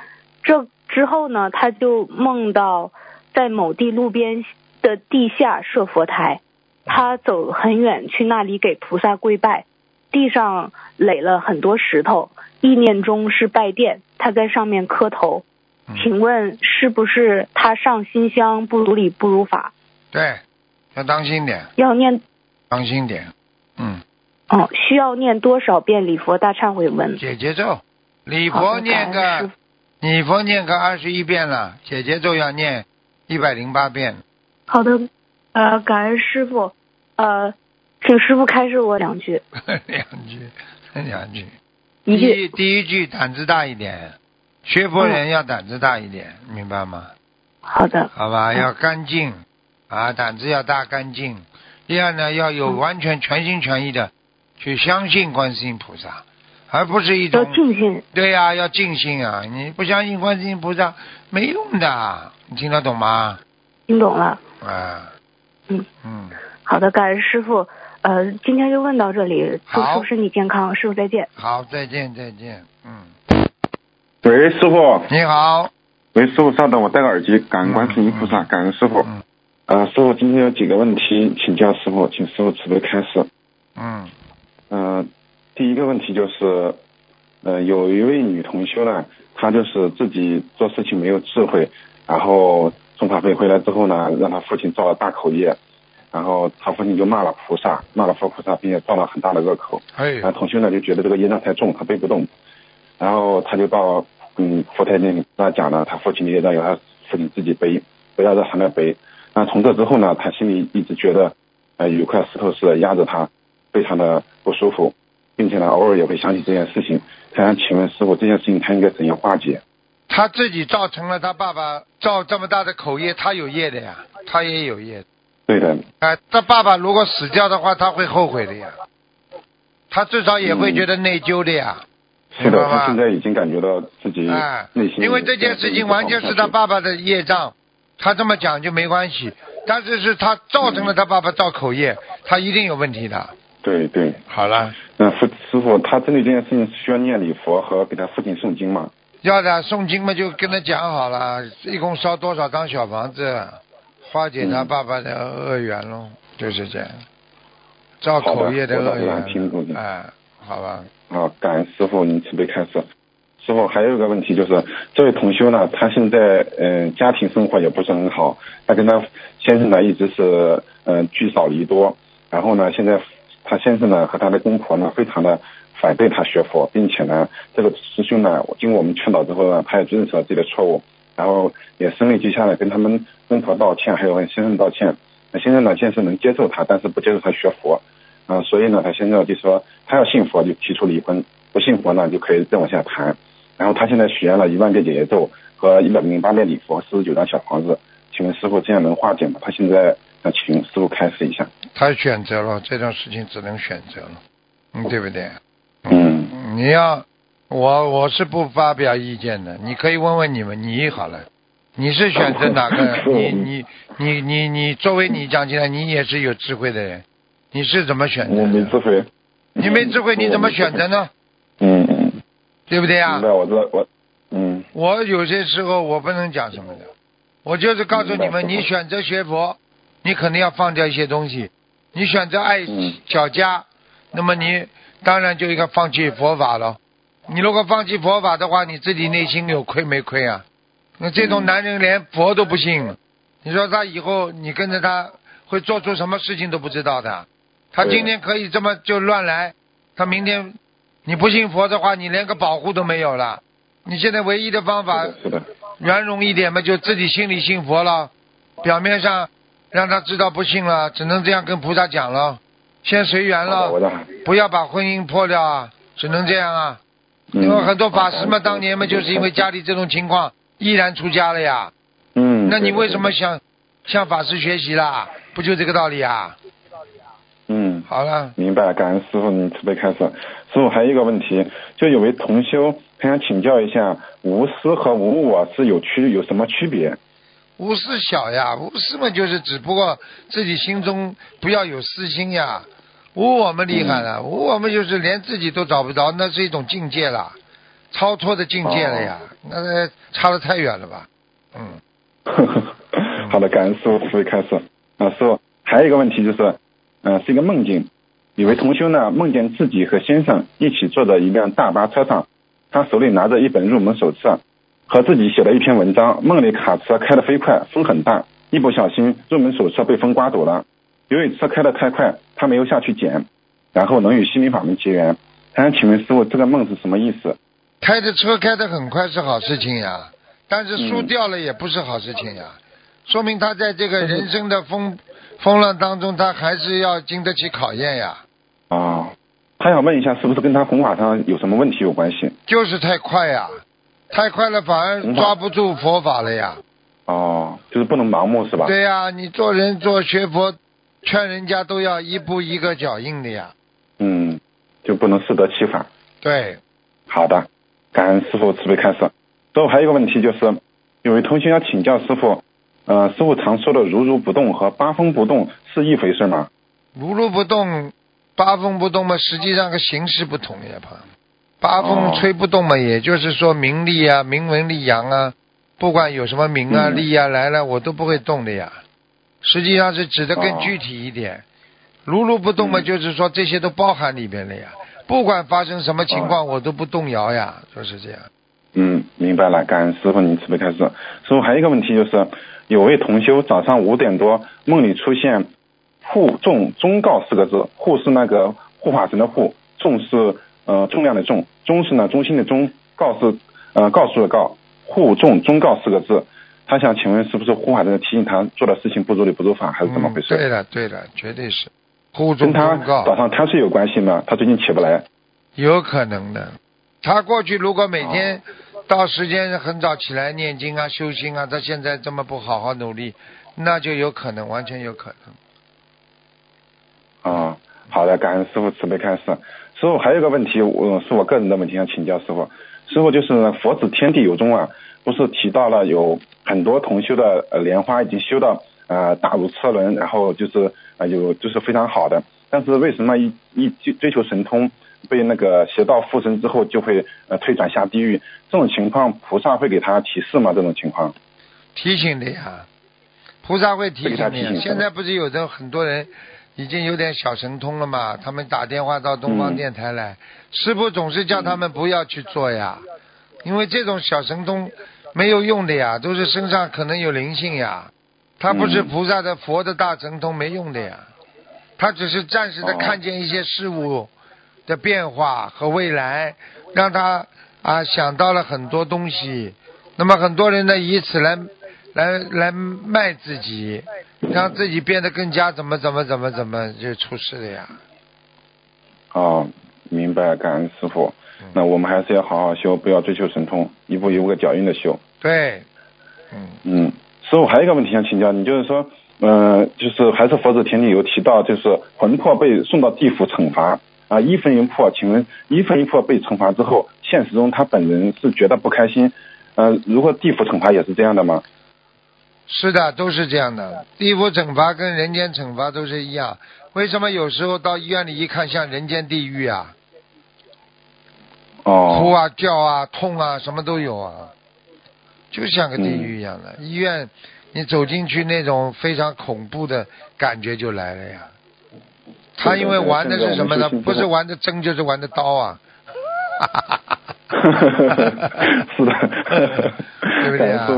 这之后呢，他就梦到在某地路边的地下设佛台，他走很远去那里给菩萨跪拜，地上垒了很多石头，意念中是拜殿，他在上面磕头。嗯请问是不是他上新香不如理不如法？对，要当心点，要念当心点。嗯，哦，需要念多少遍礼佛大忏悔文？解节奏，礼佛念个感恩师傅礼佛念个二十一遍了，解节奏要念一百零八遍。好的，呃，感恩师傅，呃，请师傅开示我两句，两句，两句。一句第一句胆子大一点，学佛人要胆子大一点，明白吗？好的，好吧，嗯要干净啊，胆子要大干净。第二呢，要有嗯完全全心全意的去相信观世音菩萨，而不是一种要种静心。对呀、要尽心啊！你不相信观世音菩萨没用的，你听得懂吗？听懂了。啊，嗯嗯，好的，感恩师傅。呃，今天就问到这里，祝好师傅身体健康，师傅再见。好，再见再见，嗯，喂，师傅。你好。喂，师傅，稍等，我戴个耳机。感恩观世音菩萨，感恩师傅。嗯呃，师傅，今天有几个问题请教师傅，请师傅慈悲开示。嗯嗯、第一个问题就是，呃，有一位女同修呢，她就是自己做事情没有智慧，然后送法会回来之后呢，让她父亲造了大口业，然后她父亲就骂了菩萨，骂了佛菩萨，并且造了很大的恶口。哎然后同修呢就觉得这个业障太重，她背不动，然后她就到嗯佛台那里跟他讲了，他父亲的业障由他父亲自己背，不要让他来背。那从这之后呢，他心里一直觉得，呃，有块石头似的压着他，非常的不舒服，并且呢，偶尔也会想起这件事情。他想请问师傅，这件事情他应该怎样化解？他自己造成了他爸爸造这么大的口业，他有业的呀，他也有业。对的，啊、他爸爸如果死掉的话，他会后悔的呀，他至少也会觉得内疚的呀。是的，他现在已经感觉到自己哎，内心、因为这件事情完全是他爸爸的业障，他这么讲就没关系。但是是他造成了他爸爸造口业，他一定有问题的。对对。好了，那父师傅，他针对这件事情需要念礼佛和给他父亲诵经吗？要的诵经嘛，就跟他讲好了，一共烧多少张小房子，化解他爸爸的恶缘喽，就是这样。造口业的恶缘，哎，好吧。啊，感恩师傅您慈悲开示。师傅还有一个问题就是，这位同修呢，他现在嗯、呃家庭生活也不是很好，他跟他先生呢一直是嗯、呃聚少离多，然后呢现在他先生呢和他的公婆呢非常的反对他学佛，并且呢这个师兄呢经过我们劝导之后呢，他也认识了自己的错误，然后也声泪俱下的跟他们公婆道歉，还有跟先生道歉。那先生呢现在是能接受他，但是不接受他学佛。啊、所以呢，他现在就说他要信佛就提出离婚，不信佛呢就可以再往下谈。然后他现在许愿了一万遍解结咒和一百零八遍礼佛，四十九张小房子。请问师傅这样能化解吗？他现在想请师傅开始一下。他选择了这种事情，只能选择了，嗯，对不对？嗯，你要我我是不发表意见的，你可以问问你们你好了，你是选择哪个？你你你你你作为你讲起来，你也是有智慧的人，你是怎么选择？我没智慧。你没智慧，你怎么选择呢？嗯嗯。对不对啊？我知道我。嗯。我有些时候我不能讲什么的，我就是告诉你们，你选择学佛，你肯定要放掉一些东西；你选择爱小家，那么你当然就应该放弃佛法了。你如果放弃佛法的话，你自己内心有亏没亏啊？那这种男人连佛都不信，你说他以后你跟着他会做出什么事情都不知道的。他今天可以这么就乱来，他明天你不信佛的话，你连个保护都没有了。你现在唯一的方法，圆融一点嘛，就自己心里信佛了，表面上让他知道不信了，只能这样跟菩萨讲了，先随缘了，不要把婚姻破掉啊，只能这样啊。因为很多法师嘛，当年嘛，就是因为家里这种情况，毅然出家了呀。嗯。那你为什么想向法师学习啦？不就这个道理啊？嗯。好了。明白了，感恩师傅，你慈悲开示。师傅还有一个问题，就有位同修，他想请教一下，无私和无我是有区有什么区别？无私小呀，无私嘛，就是只不过自己心中不要有私心呀。无我们厉害了，无我们就是连自己都找不着，那是一种境界了，超脱的境界了呀，那差的太远了吧？嗯。好的，感恩师傅慈悲开示。啊，师傅还有一个问题就是，嗯，是一个梦境，有位同修呢梦见自己和先生一起坐在一辆大巴车上，他手里拿着一本入门手册，和自己写了一篇文章。梦里卡车开得飞快，风很大，一不小心入门手册被风刮走了。由于车开得太快，他没有下去捡，然后能与心灵法门结缘。他想请问师傅，这个梦是什么意思？开的车开得很快是好事情呀，但是输掉了也不是好事情呀，说明他在这个人生的风风浪当中，他还是要经得起考验呀。啊，他想问一下，是不是跟他弘法上有什么问题有关系？就是太快呀，太快了反而抓不住佛法了呀。哦，就是不能盲目是吧？对呀，你做人做学佛。劝人家都要一步一个脚印的呀，嗯，就不能适得其反。对，好的，感恩师傅慈悲开示。最后还有一个问题就是，有位同学要请教师傅，呃，师傅常说的如如不动和八风不动是一回事吗？如如不动，八风不动嘛，实际上个形式不同呀，朋友。八风吹不动嘛，也就是说名利啊、名闻利养啊，不管有什么名啊、利啊来了，我都不会动的呀。实际上是指的更具体一点，如如不动嘛，就是说这些都包含里边了呀。不管发生什么情况，我都不动摇呀，就是这样。嗯，明白了，感恩师傅您慈悲开示。师傅还有一个问题就是，有位同修早上五点多梦里出现“护众忠告”四个字，“护”是那个护法神的“护”，“众”是呃重量的“重”，“中”是呢中心的“忠”，“告”是呃告诉的“告”，“护重忠告”四个字。他想请问，是不是护法在提醒他做的事情不如理不如法，还是怎么回事？对的，对的，绝对是。护重跟他早上贪睡有关系吗？他最近起不来。有可能的。他过去如果每天到时间很早起来念经啊、修心啊，他现在这么不好好努力，那就有可能，完全有可能。啊，好的，感恩师傅慈悲开示。师傅还有个问题，我是我个人的问题，想请教师傅。师傅就是佛子天地有宗啊。不是提到了有很多同修的呃莲花已经修到呃大如车轮，然后就是啊有就是非常好的，但是为什么一一追求神通被那个邪道附身之后就会呃退转下地狱？这种情况菩萨会给他提示吗？这种情况？提醒的呀，菩萨会提醒的。现在不是有的很多人已经有点小神通了嘛？他们打电话到东方电台来，师傅总是叫他们不要去做呀，因为这种小神通。没有用的呀，都是身上可能有灵性呀，他不是菩萨的佛的大神通没用的呀，他只是暂时的看见一些事物的变化和未来，让他啊想到了很多东西，那么很多人呢以此来来来卖自己，让自己变得更加怎么怎么怎么怎么就出事了呀。哦，明白，感恩师傅。那我们还是要好好修，不要追求神通，一步一步个脚印的修。对，嗯嗯。师傅还有一个问题想请教你，就是说，嗯，就是还是佛子田里有提到，就是魂魄被送到地府惩罚，啊一分一魄，请问一分一魄被惩罚之后，现实中他本人是觉得不开心，呃，如果地府惩罚也是这样的吗？是的，都是这样的。地府惩罚跟人间惩罚都是一样。为什么有时候到医院里一看像人间地狱啊？哦。哭啊叫啊痛啊什么都有啊，就像个地狱一样的。医院你走进去那种非常恐怖的感觉就来了呀。他因为玩的是什么呢？不是玩的针就是玩的刀啊。是的。对不对啊？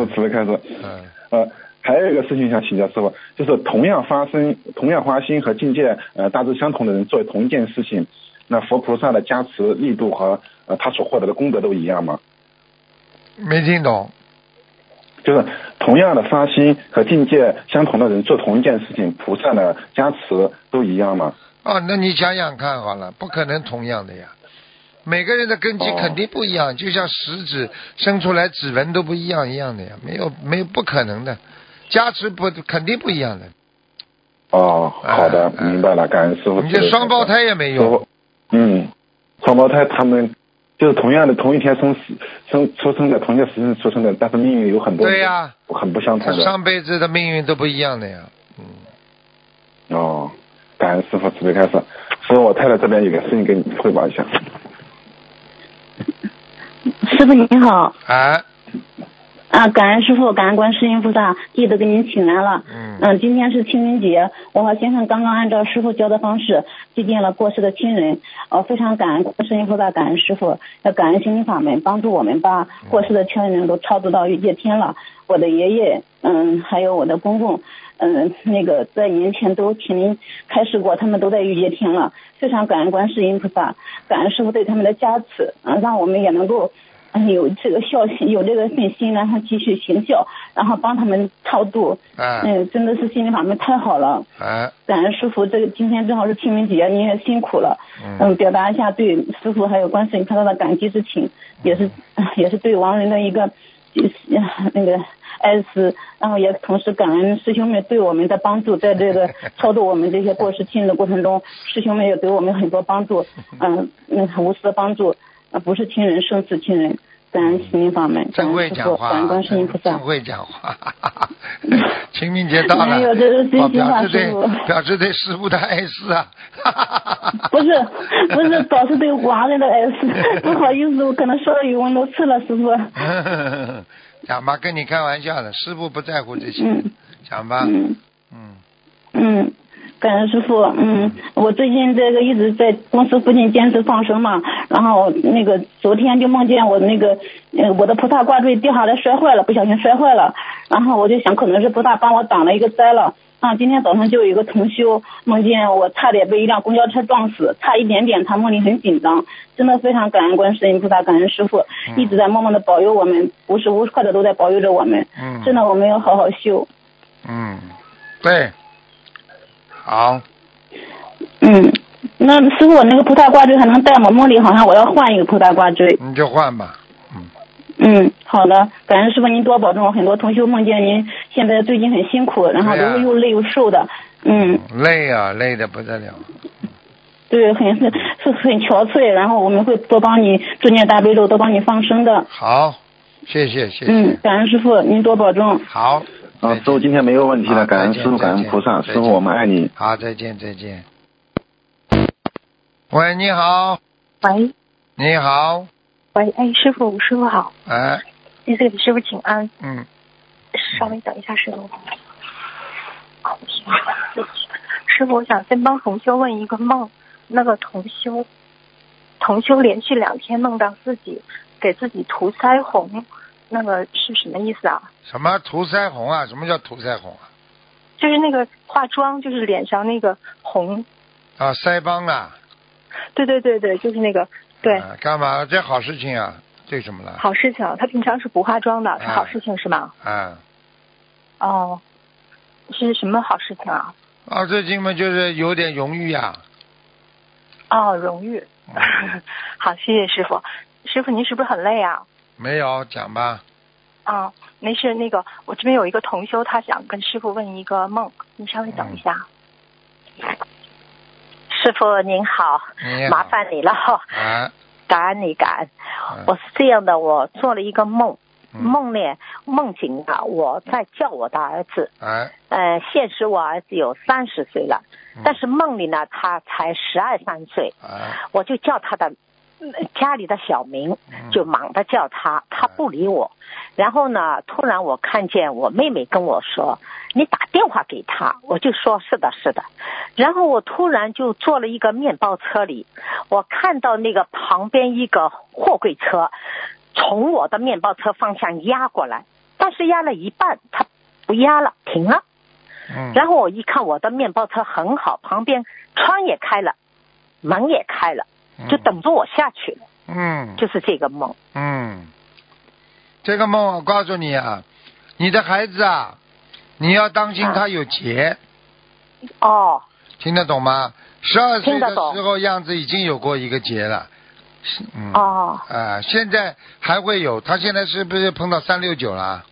呃，还有一个事情想请教师傅，就是同样发生、同样花心和境界呃大致相同的人做同一件事情，那佛菩萨的加持力度和呃他所获得的功德都一样吗？没听懂。就是同样的发心和境界相同的人做同一件事情，菩萨的加持都一样吗？哦，那你想想看好了，不可能同样的呀。每个人的根基肯定不一样，就像食指伸出来指纹都不一样一样的呀，没有没有不可能的，加持不肯定不一样的。哦，好的，明白了，感恩师傅。你这双胞胎也没用。嗯，双胞胎他们就是同样的同一天生生出生的，同一个时辰出生的，但是命运有很多对呀，很不相同的。上辈子的命运都不一样的呀。嗯。哦，感恩师傅慈悲开示。所以我太太这边有个事情跟你汇报一下。师傅您好。啊。啊，感恩师傅，感恩观世音菩萨，弟子给您请来了。嗯。嗯，今天是清明节，我和先生刚刚按照师傅教的方式祭奠了过世的亲人。呃，非常感恩观世音菩萨，感恩师傅，要感恩心灵法门，帮助我们把过世的亲人都超度到玉界天了。我的爷爷，嗯，还有我的公公，嗯，那个在年前都请您开示过，他们都在玉界天了。非常感恩观世音菩萨，感恩师傅对他们的加持，嗯，让我们也能够。有这个孝心，有这个信心，然后继续行孝，然后帮他们超度。嗯，真的是心灵法门太好了。哎，感恩师傅，这个今天正好是清明节，您也辛苦了。嗯，表达一下对师傅还有观世音菩萨的感激之情，也是也是对亡人的一个那个哀思，然后也同时感恩师兄们对我们的帮助，在这个超度我们这些过世亲人的过程中，师兄们也给我们很多帮助，嗯嗯，无私的帮助。啊，不是亲人，胜似亲人。感恩心灵法门，真会讲话，感恩观世音菩萨，真会讲话。清明节到了，没有，这是真心话，师傅。表示对师傅的爱思啊。不是，不是，表示对亡人的爱思。不好意思，我可能说的语文都次了，师傅。讲吧，跟你开玩笑的，师傅不在乎这些。讲吧。嗯。嗯。嗯。感恩师傅，嗯，我最近这个一直在公司附近坚持放生嘛，然后那个昨天就梦见我那个，呃，我的菩萨挂坠掉下来摔坏了，不小心摔坏了，然后我就想可能是菩萨帮我挡了一个灾了，啊，今天早上就有一个同修梦见我差点被一辆公交车撞死，差一点点，他梦里很紧张，真的非常感恩观世音菩萨，感恩师傅，一直在默默的保佑我们，无时无刻的都在保佑着我们，嗯，真的我们要好好修，嗯，对。好，嗯，那师傅，我那个葡萄挂坠还能戴吗？梦里好像我要换一个葡萄挂坠。你就换吧，嗯。嗯，好的，感恩师傅您多保重。很多同学梦见您现在最近很辛苦，然后都是又累又瘦的，嗯。累啊，累的不得了。对，很是是很憔悴，然后我们会多帮你助念大悲咒，多帮你放生的。好，谢谢谢谢。嗯，感恩师傅，您多保重。好。啊，师傅今天没有问题了，感恩师傅，感恩菩萨，师傅我们爱你。好，再见再见。喂，你好。喂。你好。喂，哎，师傅，师傅好。哎。弟子给师傅请安。嗯。稍微等一下，师傅。师傅，我想先帮同修问一个梦，那个同修，同修连续两天梦到自己给自己涂腮红。那个是什么意思啊？什么涂腮红啊？什么叫涂腮红啊？就是那个化妆，就是脸上那个红。啊，腮帮啊。对对对对，就是那个对。干嘛？这好事情啊？这什么了？好事情，他平常是不化妆的，是好事情是吗？啊。哦，是什么好事情啊？啊，最近嘛，就是有点荣誉呀。哦，荣誉。好，谢谢师傅。师傅，您是不是很累啊？没有，讲吧。啊，没事。那个，我这边有一个同修，他想跟师傅问一个梦，你稍微等一下。师师傅您好，好。麻烦你了。哈，啊，感恩你感恩。嗯我是这样的，我做了一个梦，嗯。梦呢梦境啊，我在叫我的儿子，哎，呃，现实我儿子有三十岁了，嗯。但是梦里呢他才十二三岁，哎，我就叫他的嗯家里的小名，嗯就忙着叫他，他不理我。然后呢，突然我看见我妹妹跟我说：“你打电话给他。”我就说：“是的，是的。”然后我突然就坐了一个面包车里，我看到那个旁边一个货柜车从我的面包车方向压过来，但是压了一半，它不压了，停了。嗯，然后我一看，我的面包车很好，旁边窗也开了，门也开了，就等着我下去了。嗯，就是这个梦。嗯，这个梦我告诉你啊，你的孩子啊，你要当心他有劫，哦，听得懂吗？十二岁的时候样子已经有过一个劫了，嗯，哦，啊，现在还会有，他现在是不是碰到三六九了？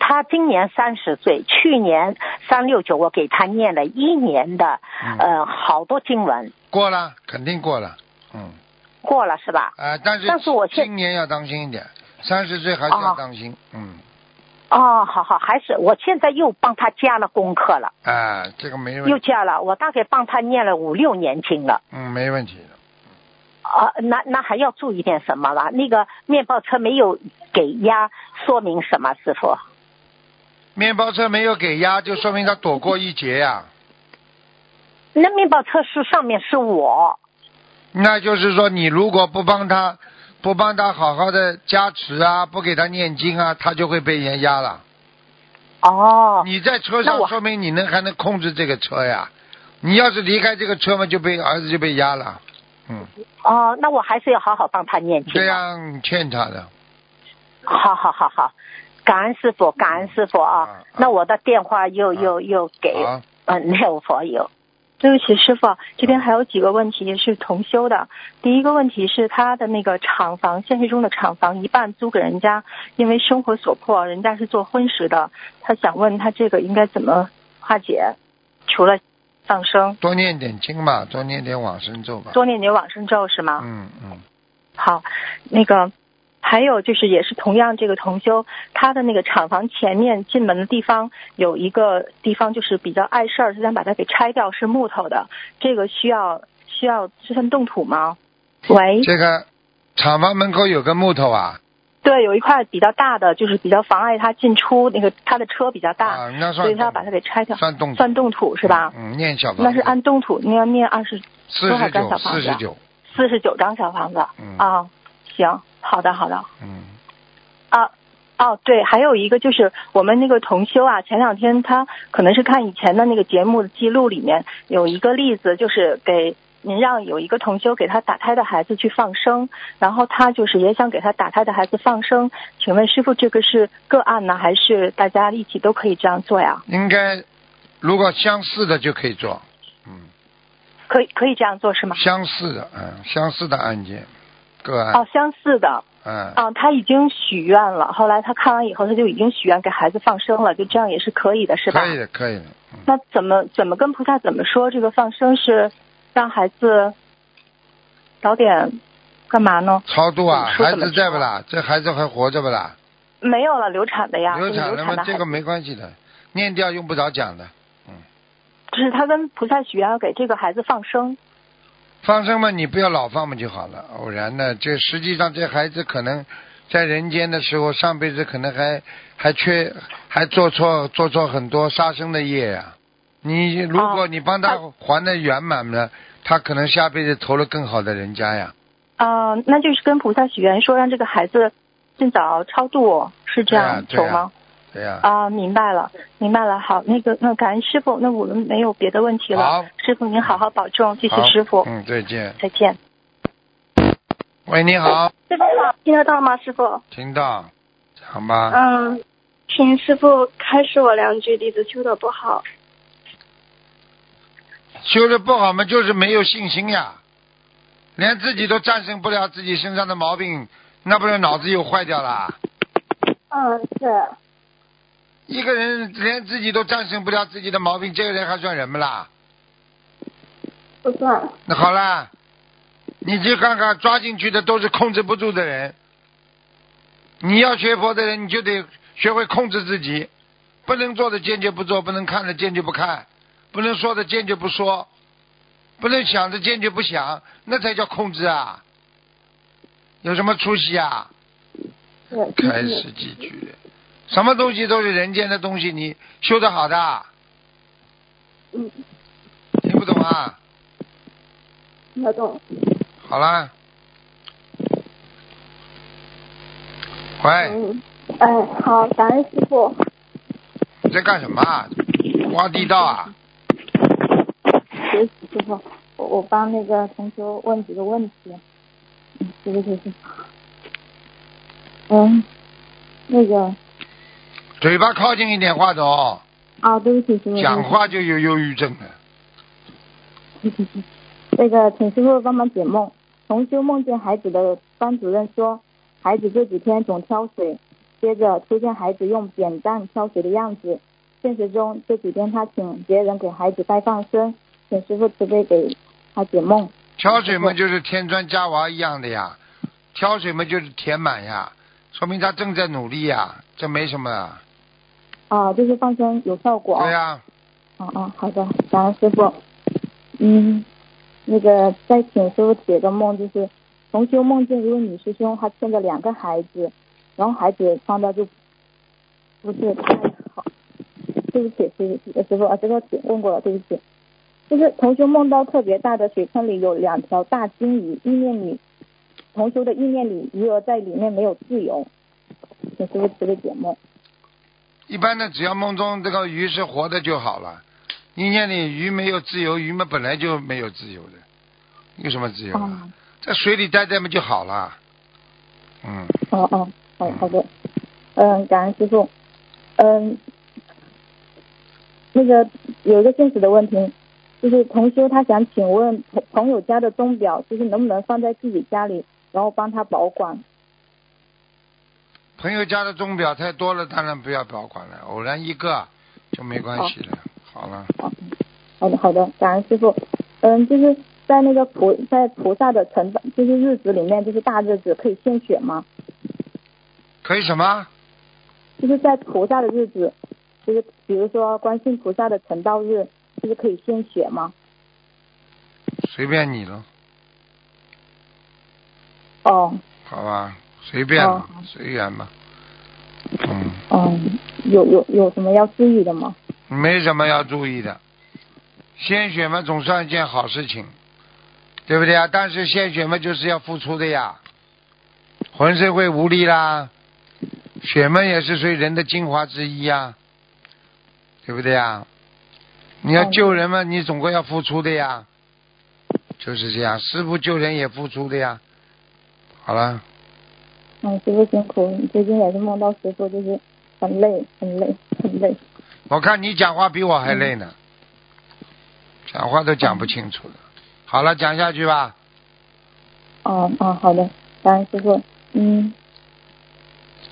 他今年三十岁，去年三六九，我给他念了一年的，嗯。呃，好多经文。过了，肯定过了，嗯，过了是吧？啊，但是但是我现今年要当心一点，三十岁还是要哦当心，嗯，哦，好好，还是我现在又帮他加了功课了，啊，这个没问题，又加了，我大概帮他念了五六年经了。嗯，没问题的，啊，那那还要注意点什么吧？那个面包车没有给压，说明什么，师傅？面包车没有给压，就说明他躲过一劫呀、那面包车是上面是我，那就是说，你如果不帮他，不帮他好好的加持啊，不给他念经啊，他就会被人压了。哦，你在车上，说明你能还能控制这个车呀。你要是离开这个车嘛，就被儿子就被压了。嗯，哦，那我还是要好好帮他念经。这样劝他的。好好好好，感恩师傅，感恩师傅啊。那我的电话又又又给好，嗯六佛友。对不起，师傅，这边还有几个问题是同修的。第一个问题是他的那个厂房，现实中的厂房一半租给人家，因为生活所迫，人家是做婚食的，他想问他这个应该怎么化解？除了放生，多念点经嘛，多念点往生咒吧。多念点往生咒是吗？嗯嗯，好，那个还有就是也是同样这个同修，他的那个厂房前面进门的地方有一个地方就是比较碍事儿，是想把它给拆掉，是木头的，这个需要需要这算动土吗？喂，这个厂房门口有个木头啊，对，有一块比较大的，就是比较妨碍他进出，那个他的车比较大，啊，那算所以他要把它给拆掉，算动算动土是吧？嗯，念小房子。那是按动土，你要念二十四多少十九，张小房子啊？四十九。四十九张小房子。嗯啊，行，好的好的。嗯啊。哦，对，还有一个就是我们那个同修啊，前两天他可能是看以前的那个节目的记录里面有一个例子，就是给您让有一个同修给他打胎的孩子去放生，然后他就是也想给他打胎的孩子放生，请问师傅这个是个案呢，还是大家一起都可以这样做呀？应该如果相似的就可以做，嗯可以可以这样做是吗？相似的，嗯，相似的案件个案，哦，相似的。嗯，啊，他已经许愿了，后来他看完以后，他就已经许愿给孩子放生了，就这样也是可以的，是吧？可以的，可以的。那怎么怎么跟菩萨怎么说？这个放生是让孩子早点干嘛呢？超度啊，孩子在不啦？这孩子还活着不啦？没有了，流产的呀，流产这个没关系的，念掉用不着讲的。嗯就是他跟菩萨许愿要给这个孩子放生。放生嘛，你不要老放嘛就好了。偶然的，这实际上这孩子可能在人间的时候，上辈子可能还还缺，还做错做错很多杀生的业呀、你如果你帮他还的圆满了，他可能下辈子投了更好的人家呀。啊、那就是跟菩萨许愿说让这个孩子尽早超度，是这样求吗？对呀、啊，明白了，明白了。好，那个，那感恩师傅，那我们没有别的问题了。好师傅您好好保重，谢谢师傅，嗯，再见。再见。喂，你好，师傅好，听得到吗？师傅，听到，讲吧。嗯，请师傅开示我两句，弟子修的不好。修的不好嘛，就是没有信心呀，连自己都战胜不了自己身上的毛病，那不是脑子又坏掉了？嗯，是。一个人连自己都战胜不了自己的毛病，这个人还算人不啦？不算。那好啦，你去看看，抓进去的都是控制不住的人。你要学佛的人，你就得学会控制自己，不能做的坚决不做，不能看的坚决不看，不能说的坚决不说，不能想的坚决不想，那才叫控制啊！有什么出息啊？开始几句，什么东西都是人间的东西，你修得好的。嗯。听不懂啊？听得懂。好啦。喂。嗯。哎，好，感恩师傅。你在干什么啊？挖地道啊？谢师傅，我我帮那个同学问几个问题。嗯，谢谢谢谢。嗯，那个。嘴巴靠近一点话筒。啊，对不起，师傅。讲话就有忧郁症了。那个，请师傅帮忙解梦。同修梦见孩子的班主任说，孩子这几天总挑水，接着出现孩子用扁担挑水的样子。现实中这几天他请别人给孩子带放生，请师傅慈悲给他解梦。挑水嘛，就是添砖加瓦一样的呀。挑水嘛，就是填满呀，说明他正在努力呀，这没什么。啊，就是放生有效果。对呀。哦哦，好的，感恩师傅。嗯，那个再请师傅解个梦，就是同修梦见一位女师兄，她牵着两个孩子，然后孩子放的就不是太好。对不起，师傅，师傅啊，这个问过了，对不起。就是同修梦到特别大的水坑里有两条大金鱼，意念里同修的意念里鱼儿在里面没有自由，请师傅慈悲解梦。一般的，只要梦中这个鱼是活的就好了。意念里鱼没有自由，鱼们本来就没有自由的，有什么自由啊？在水里待待嘛就好了。嗯。哦哦，好好的，嗯，感恩师傅，嗯，那个有一个现实的问题，就是同修他想请问朋朋友家的钟表，就是能不能放在自己家里，然后帮他保管？朋友家的钟表太多了，当然不要保管了，偶然一个就没关系了。好了。好的好的，感恩师傅。嗯，就是在那个菩在菩萨的成就是日子里面，就是大日子可以献血吗？可以什么？就是在菩萨的日子，就是比如说观世菩萨的成道日，就是可以献血吗？随便你了。哦。好吧。随便，随缘嘛。嗯。嗯，有有有什么要注意的吗？没什么要注意的，献血嘛总算一件好事情，对不对啊？但是献血嘛就是要付出的呀，浑身会无力啦，血嘛也是属于人的精华之一呀，对不对呀？你要救人嘛，你总归要付出的呀，就是这样，师傅救人也付出的呀。好了。嗯，师傅辛苦，你最近也是梦到师傅，就是很累，很累，很累。我看你讲话比我还累呢，讲话都讲不清楚了。好了，讲下去吧。哦哦，好的，感恩师傅。嗯，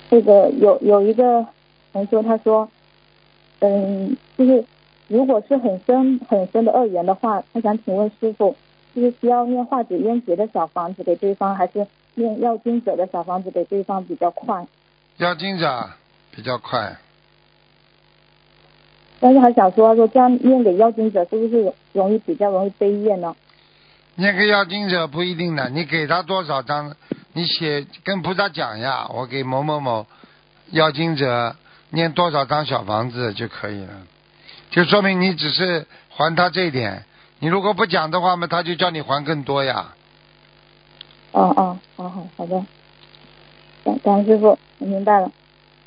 这个有有一个同学他说，嗯，就是如果是很深很深的恶缘的话，他想请问师傅，就是需要念化解冤结的小房子给对方，还是？念要经者的小房子给对方比较快，要经者比较快。但是还想说说这样念给要经者是不是容易比较容易背业呢？念给要经者不一定的，你给他多少张，你写跟菩萨讲呀，我给某某某要经者念多少张小房子就可以了，就说明你只是还他这一点，你如果不讲的话嘛，他就叫你还更多呀。哦哦，好好好的，感感恩师傅，我明白了。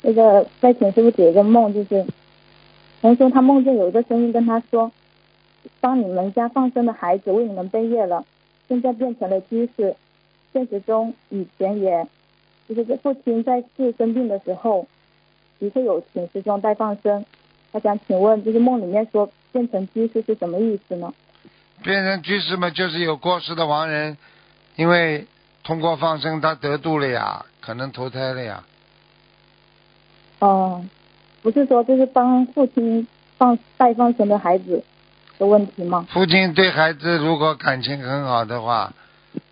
那个再请师傅解一个梦，就是同学他梦见有一个声音跟他说，帮你们家放生的孩子为你们背业了，现在变成了居士。现实中以前也，就是这父亲在世生病的时候，的确有请师兄带放生。他想请问，就是梦里面说变成居士是什么意思呢？变成居士嘛，就是有过世的亡人，因为。通过放生，他得度了呀，可能投胎了呀。哦，不是说就是帮父亲放带放生的孩子，的问题吗？父亲对孩子如果感情很好的话，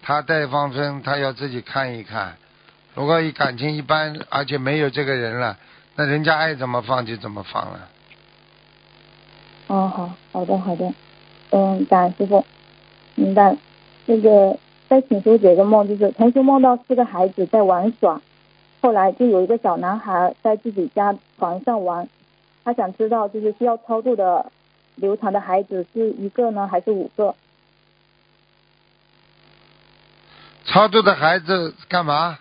他带放生，他要自己看一看。如果一感情一般，而且没有这个人了，那人家爱怎么放就怎么放了。哦，好，好的，好的，嗯，感恩师傅，明白了。那个再请师傅解个梦，就是同学梦到四个孩子在玩耍，后来就有一个小男孩在自己家床上玩，他想知道就是需要超度的流产的孩子是一个呢还是五个？超度的孩子干嘛？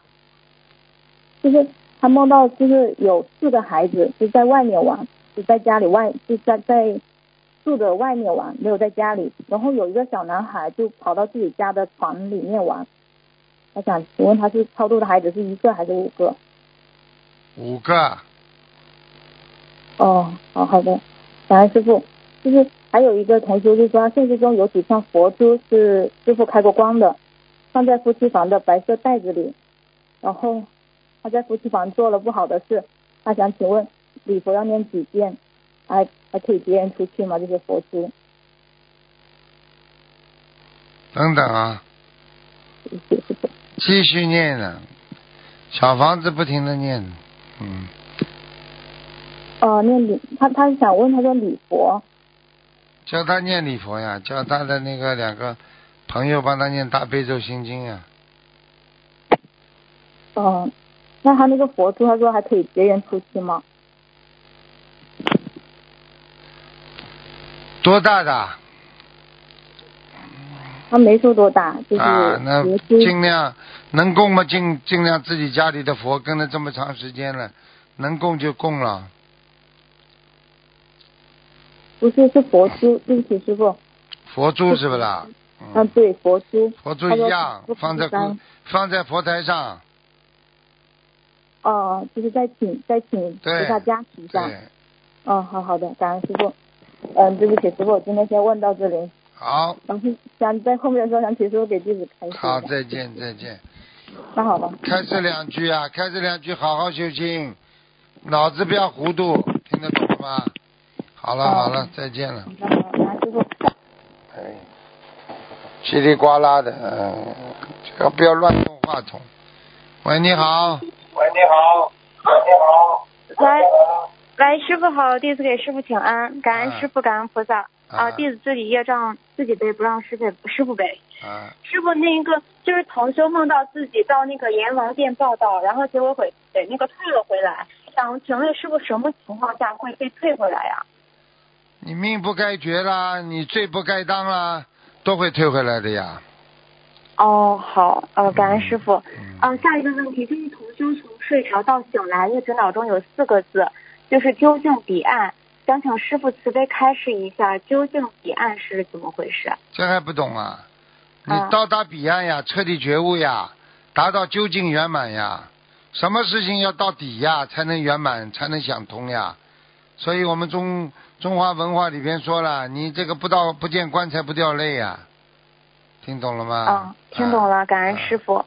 就是他梦到就是有四个孩子就在外面玩，就在家里外就在在住的外面玩，没有在家里。然后有一个小男孩就跑到自己家的床里面玩。他想请问他是超度的孩子是一个还是五个？五个。哦，好好的，感恩师傅。就是还有一个同学就说，现实中有几串佛珠是师傅开过光的，放在夫妻房的白色袋子里，然后他在夫妻房做了不好的事，他想请问礼佛要念几遍，还还可以结缘出去吗？这些佛珠？等等啊，继续念呢，小房子不停的念，嗯。哦，念礼，他他想问他说礼佛，教他念礼佛呀，叫他的那个两个朋友帮他念大悲咒心经呀。哦，那他那个佛珠，他说还可以结缘出去吗？多大的？他没说多大，就是啊，那尽量能供嘛，尽尽量自己家里的佛跟了这么长时间了，能供就供了。不是是佛珠，对不起师傅。佛珠是不是啦？嗯，对，佛珠。佛珠一样，放在三放在佛台上。哦，就是在请在请菩对萨加持一下，哦，好好的，感恩师傅。嗯，对不起师傅，我今天先问到这里。好，然后想在后面的时候想请师傅给弟子开示。好，再见，再见。那好吧。开这两句啊，开这两句，好好修心，脑子不要糊涂，听得懂了吗？好了好了，再见了。那师傅。哎，叽里呱啦的，嗯，这个不要乱动话筒。喂，你好。喂，你好。喂，你好。喂，喂，师傅好，弟子给师傅请安，感恩师傅，感恩菩萨。啊，弟子自己业障自己背，不让师傅师傅背。啊，师傅，那一个就是同修梦到自己到那个阎王殿报道，然后结果回给那个退了回来。想请问师傅，什么情况下会被退回来呀？你命不该绝啦，你罪不该当啦，都会退回来的呀。哦，好，呃，感恩师傅。嗯、下一个问题就是同修从睡着到醒来，一直脑中有四个字，就是究竟彼岸。想请师傅慈悲开示一下，究竟彼岸是怎么回事？这还不懂啊？你啊到达彼岸呀，彻底觉悟呀，达到究竟圆满呀。什么事情要到底呀，才能圆满，才能想通呀。所以我们中中华文化里边说了，你这个不到不见棺材不掉泪呀，听懂了吗？啊，听懂了，感恩师傅。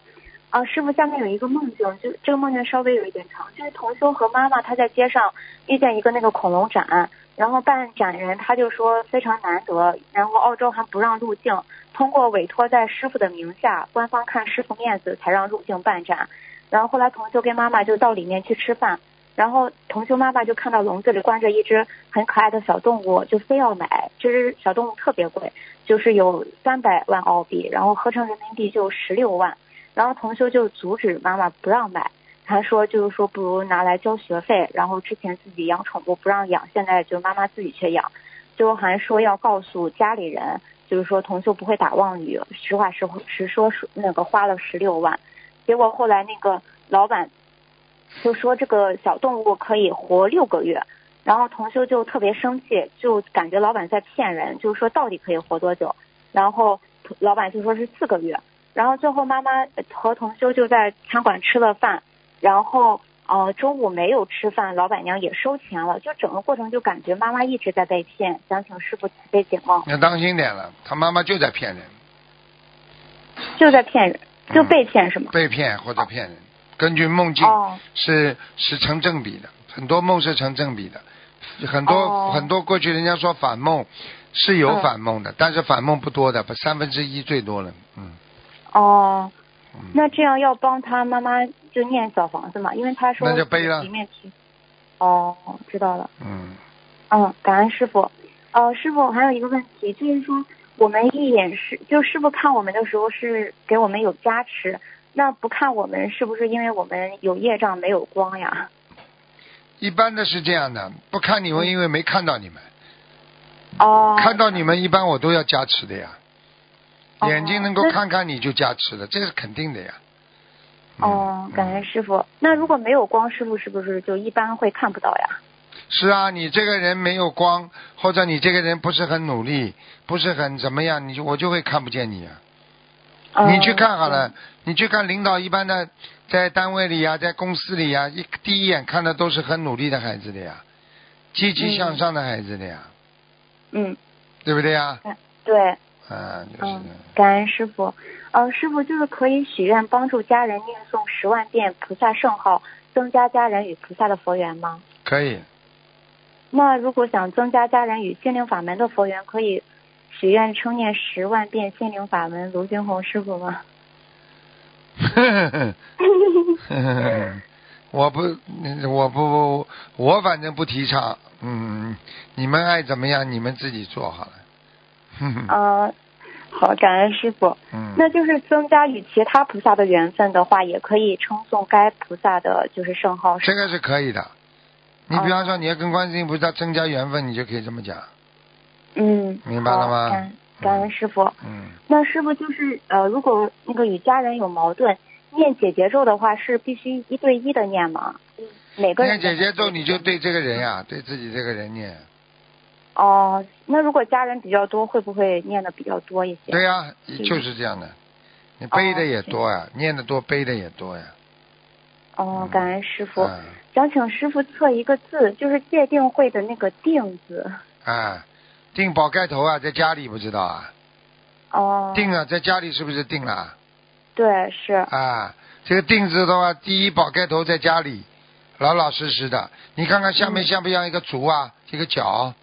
啊，师傅，下面有一个梦境，就这个梦境稍微有一点长，就是同修和妈妈他在街上遇见一个那个恐龙展，然后办展人他就说非常难得，然后澳洲还不让入境，通过委托在师傅的名下，官方看师傅面子才让入境办展。然后后来同修跟妈妈就到里面去吃饭，然后同修妈妈就看到笼子里关着一只很可爱的小动物，就非要买。这只小动物特别贵，就是有三百万澳币，然后合成人民币就十六万。然后同修就阻止妈妈不让买，还说就是说不如拿来交学费，然后之前自己养宠物不让养，现在就妈妈自己去养，最后还说要告诉家里人，就是说同修不会打妄语，实话实实说是那个花了十六万，结果后来那个老板就说这个小动物可以活六个月，然后同修就特别生气，就感觉老板在骗人，就是说到底可以活多久，然后老板就说是四个月。然后最后妈妈和同修就在餐馆吃了饭，然后呃中午没有吃饭，老板娘也收钱了，就整个过程就感觉妈妈一直在被骗，想请师傅慈悲解梦。要当心点了，他妈妈就在骗人，就在骗人，就被骗是吗？被骗或者骗人。根据梦境哦是是成正比的，很多梦是成正比的，很多、哦很多过去人家说反梦，是有嗯反梦的，但是反梦不多的，不三分之一最多了。嗯，哦，那这样要帮他妈妈就念小房子嘛，因为他说那就背了里面提。哦，知道了。嗯，嗯，感恩师傅。呃，师傅还有一个问题，就是说我们一眼是，就师傅看我们的时候是给我们有加持，那不看我们是不是因为我们有业障没有光呀？一般的是这样的，不看你们，因为没看到你们。哦。看到你们，一般我都要加持的呀。哦眼睛能够看看你就加持了，这是肯定的呀。哦，感恩师傅。那如果没有光，师傅是不是就一般会看不到呀？是啊，你这个人没有光，或者你这个人不是很努力，不是很怎么样，你就我就会看不见你啊。哦你去看好了，你去看领导一般的，在单位里呀、在公司里呀、一第一眼看的都是很努力的孩子的呀，积极向上的孩子的呀，嗯，对不对呀？对，啊，就是嗯，感恩师傅。呃，师傅就是可以许愿帮助家人念诵十万遍菩萨圣号，增加家人与菩萨的佛缘吗？可以。那如果想增加家人与心灵法门的佛缘，可以许愿称念十万遍心灵法门卢军红师傅吗？我不，我不，我反正不提倡。嗯，你们爱怎么样，你们自己做好了。呃，好，感恩师傅。嗯，那就是增加与其他菩萨的缘分的话，也可以称颂该菩萨的就是圣号。这个是可以的。你比方说，你要跟观世音菩萨增加缘分，你就可以这么讲。嗯，明白了吗感感恩师傅。嗯，那师傅就是呃，如果那个与家人有矛盾，念姐姐咒的话，是必须一对一的念吗？每个人念姐姐咒，你就对这个人呀、对自己这个人念。哦，那如果家人比较多，会不会念的比较多一些？对呀、就是这样的。你背的也多呀，念的多，背的也多呀。哦，感恩师傅。嗯想请师傅测一个字，就是界定会的那个定字。啊，定宝盖头啊，在家里不知道啊？哦。定啊，在家里是不是定了？对，是。啊，这个定字的话，第一宝盖头在家里，老老实实的。你看看下面像不像一个足啊？一个脚？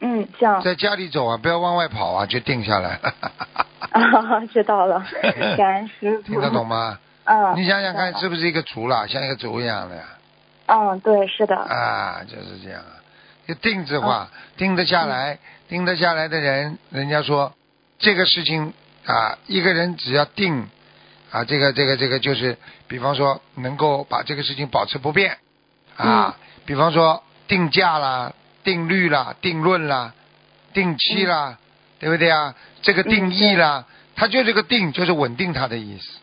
嗯，像。在家里走啊，不要往外跑啊，就定下来了。啊，知道了，感恩师傅。听得懂吗？嗯。你想想看，是不是一个竹啦？像一个竹一样的呀？嗯，对，是的。啊，就是这样啊。就定字话，定得下来，定得下来的人，人家说这个事情啊，一个人只要定啊，这个这个这个就是，比方说能够把这个事情保持不变啊，比方说定价啦、定律啦、定论啦、定期啦，对不对啊？这个定义啦，它就这个定，就是稳定它的意思，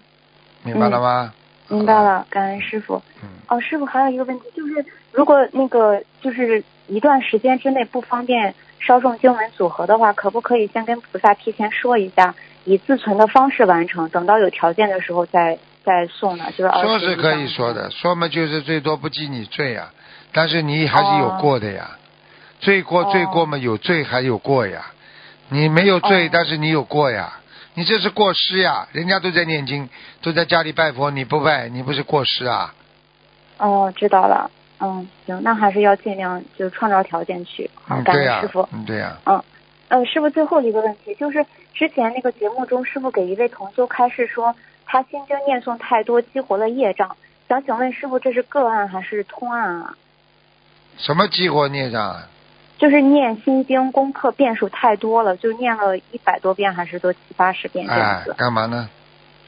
明白了吗？明白了，感恩师傅。嗯。哦，师傅还有一个问题，就是如果那个就是一段时间之内不方便烧送经文组合的话，可不可以先跟菩萨提前说一下，以自存的方式完成，等到有条件的时候再再送呢？就是说是可以说的，说嘛就是最多不记你罪啊，但是你还是有过的呀，罪过罪过嘛有罪还有过呀，你没有罪，但是你有过呀，你这是过失呀，人家都在念经，都在家里拜佛，你不拜，你不是过失啊？哦，知道了。嗯，行，那还是要尽量就创造条件去。好，嗯，感对呀恩师傅。，嗯，对呀，嗯，呃，师傅最后一个问题就是，之前那个节目中，师傅给一位同修开示说，他心经念诵太多，激活了业障。想请问师傅，这是个案还是通案啊？什么激活孽障啊？就是念心经功课遍数太多了，就念了一百多遍，还是多七八十遍这样哎子。，干嘛呢？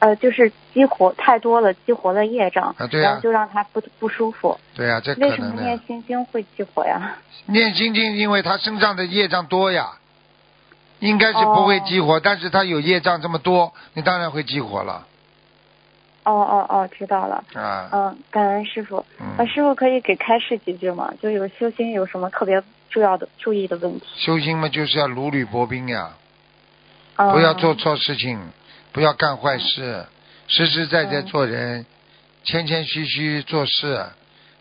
呃，就是激活太多了，激活了业障，啊对呀然后就让他不不舒服。对呀，这为什么念。心经会激活呀？念心经，因为他身上的业障多呀，应该是不会激活，但是他有业障这么多，你当然会激活了哦哦哦，知道了。啊。嗯，感恩师傅。嗯啊，师傅可以给开示几句吗？就有修心有什么特别重要的注意的问题？修心嘛，就是要如履薄冰呀，嗯、不要做错事情，不要干坏事，实实在在做人，谦谦虚虚做事，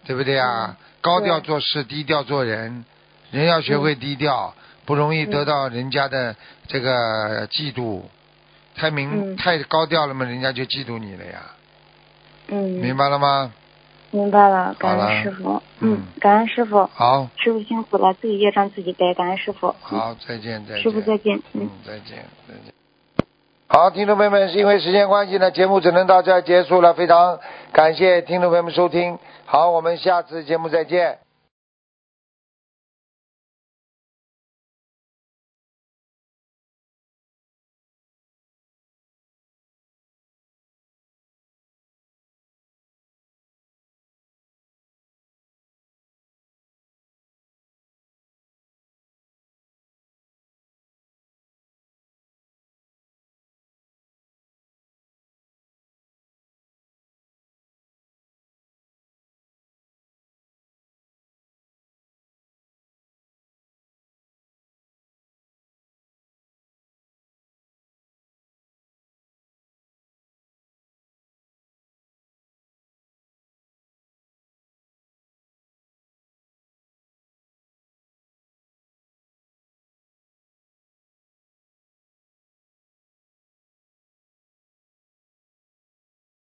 对不对啊？高调做事，低调做人，人要学会低调，不容易得到人家的这个嫉妒。太明、嗯太高调了嘛，人家就嫉妒你了呀，嗯，明白了吗？明白了，感恩师傅。嗯，感恩师傅。好，师傅辛苦了，自己业障自己背，感恩师傅。好，再见，再见。师傅再见。嗯，再见，再见。好，听众朋友们，是因为时间关系呢，节目只能到这儿结束了。非常感谢听众朋友们收听，好，我们下次节目再见。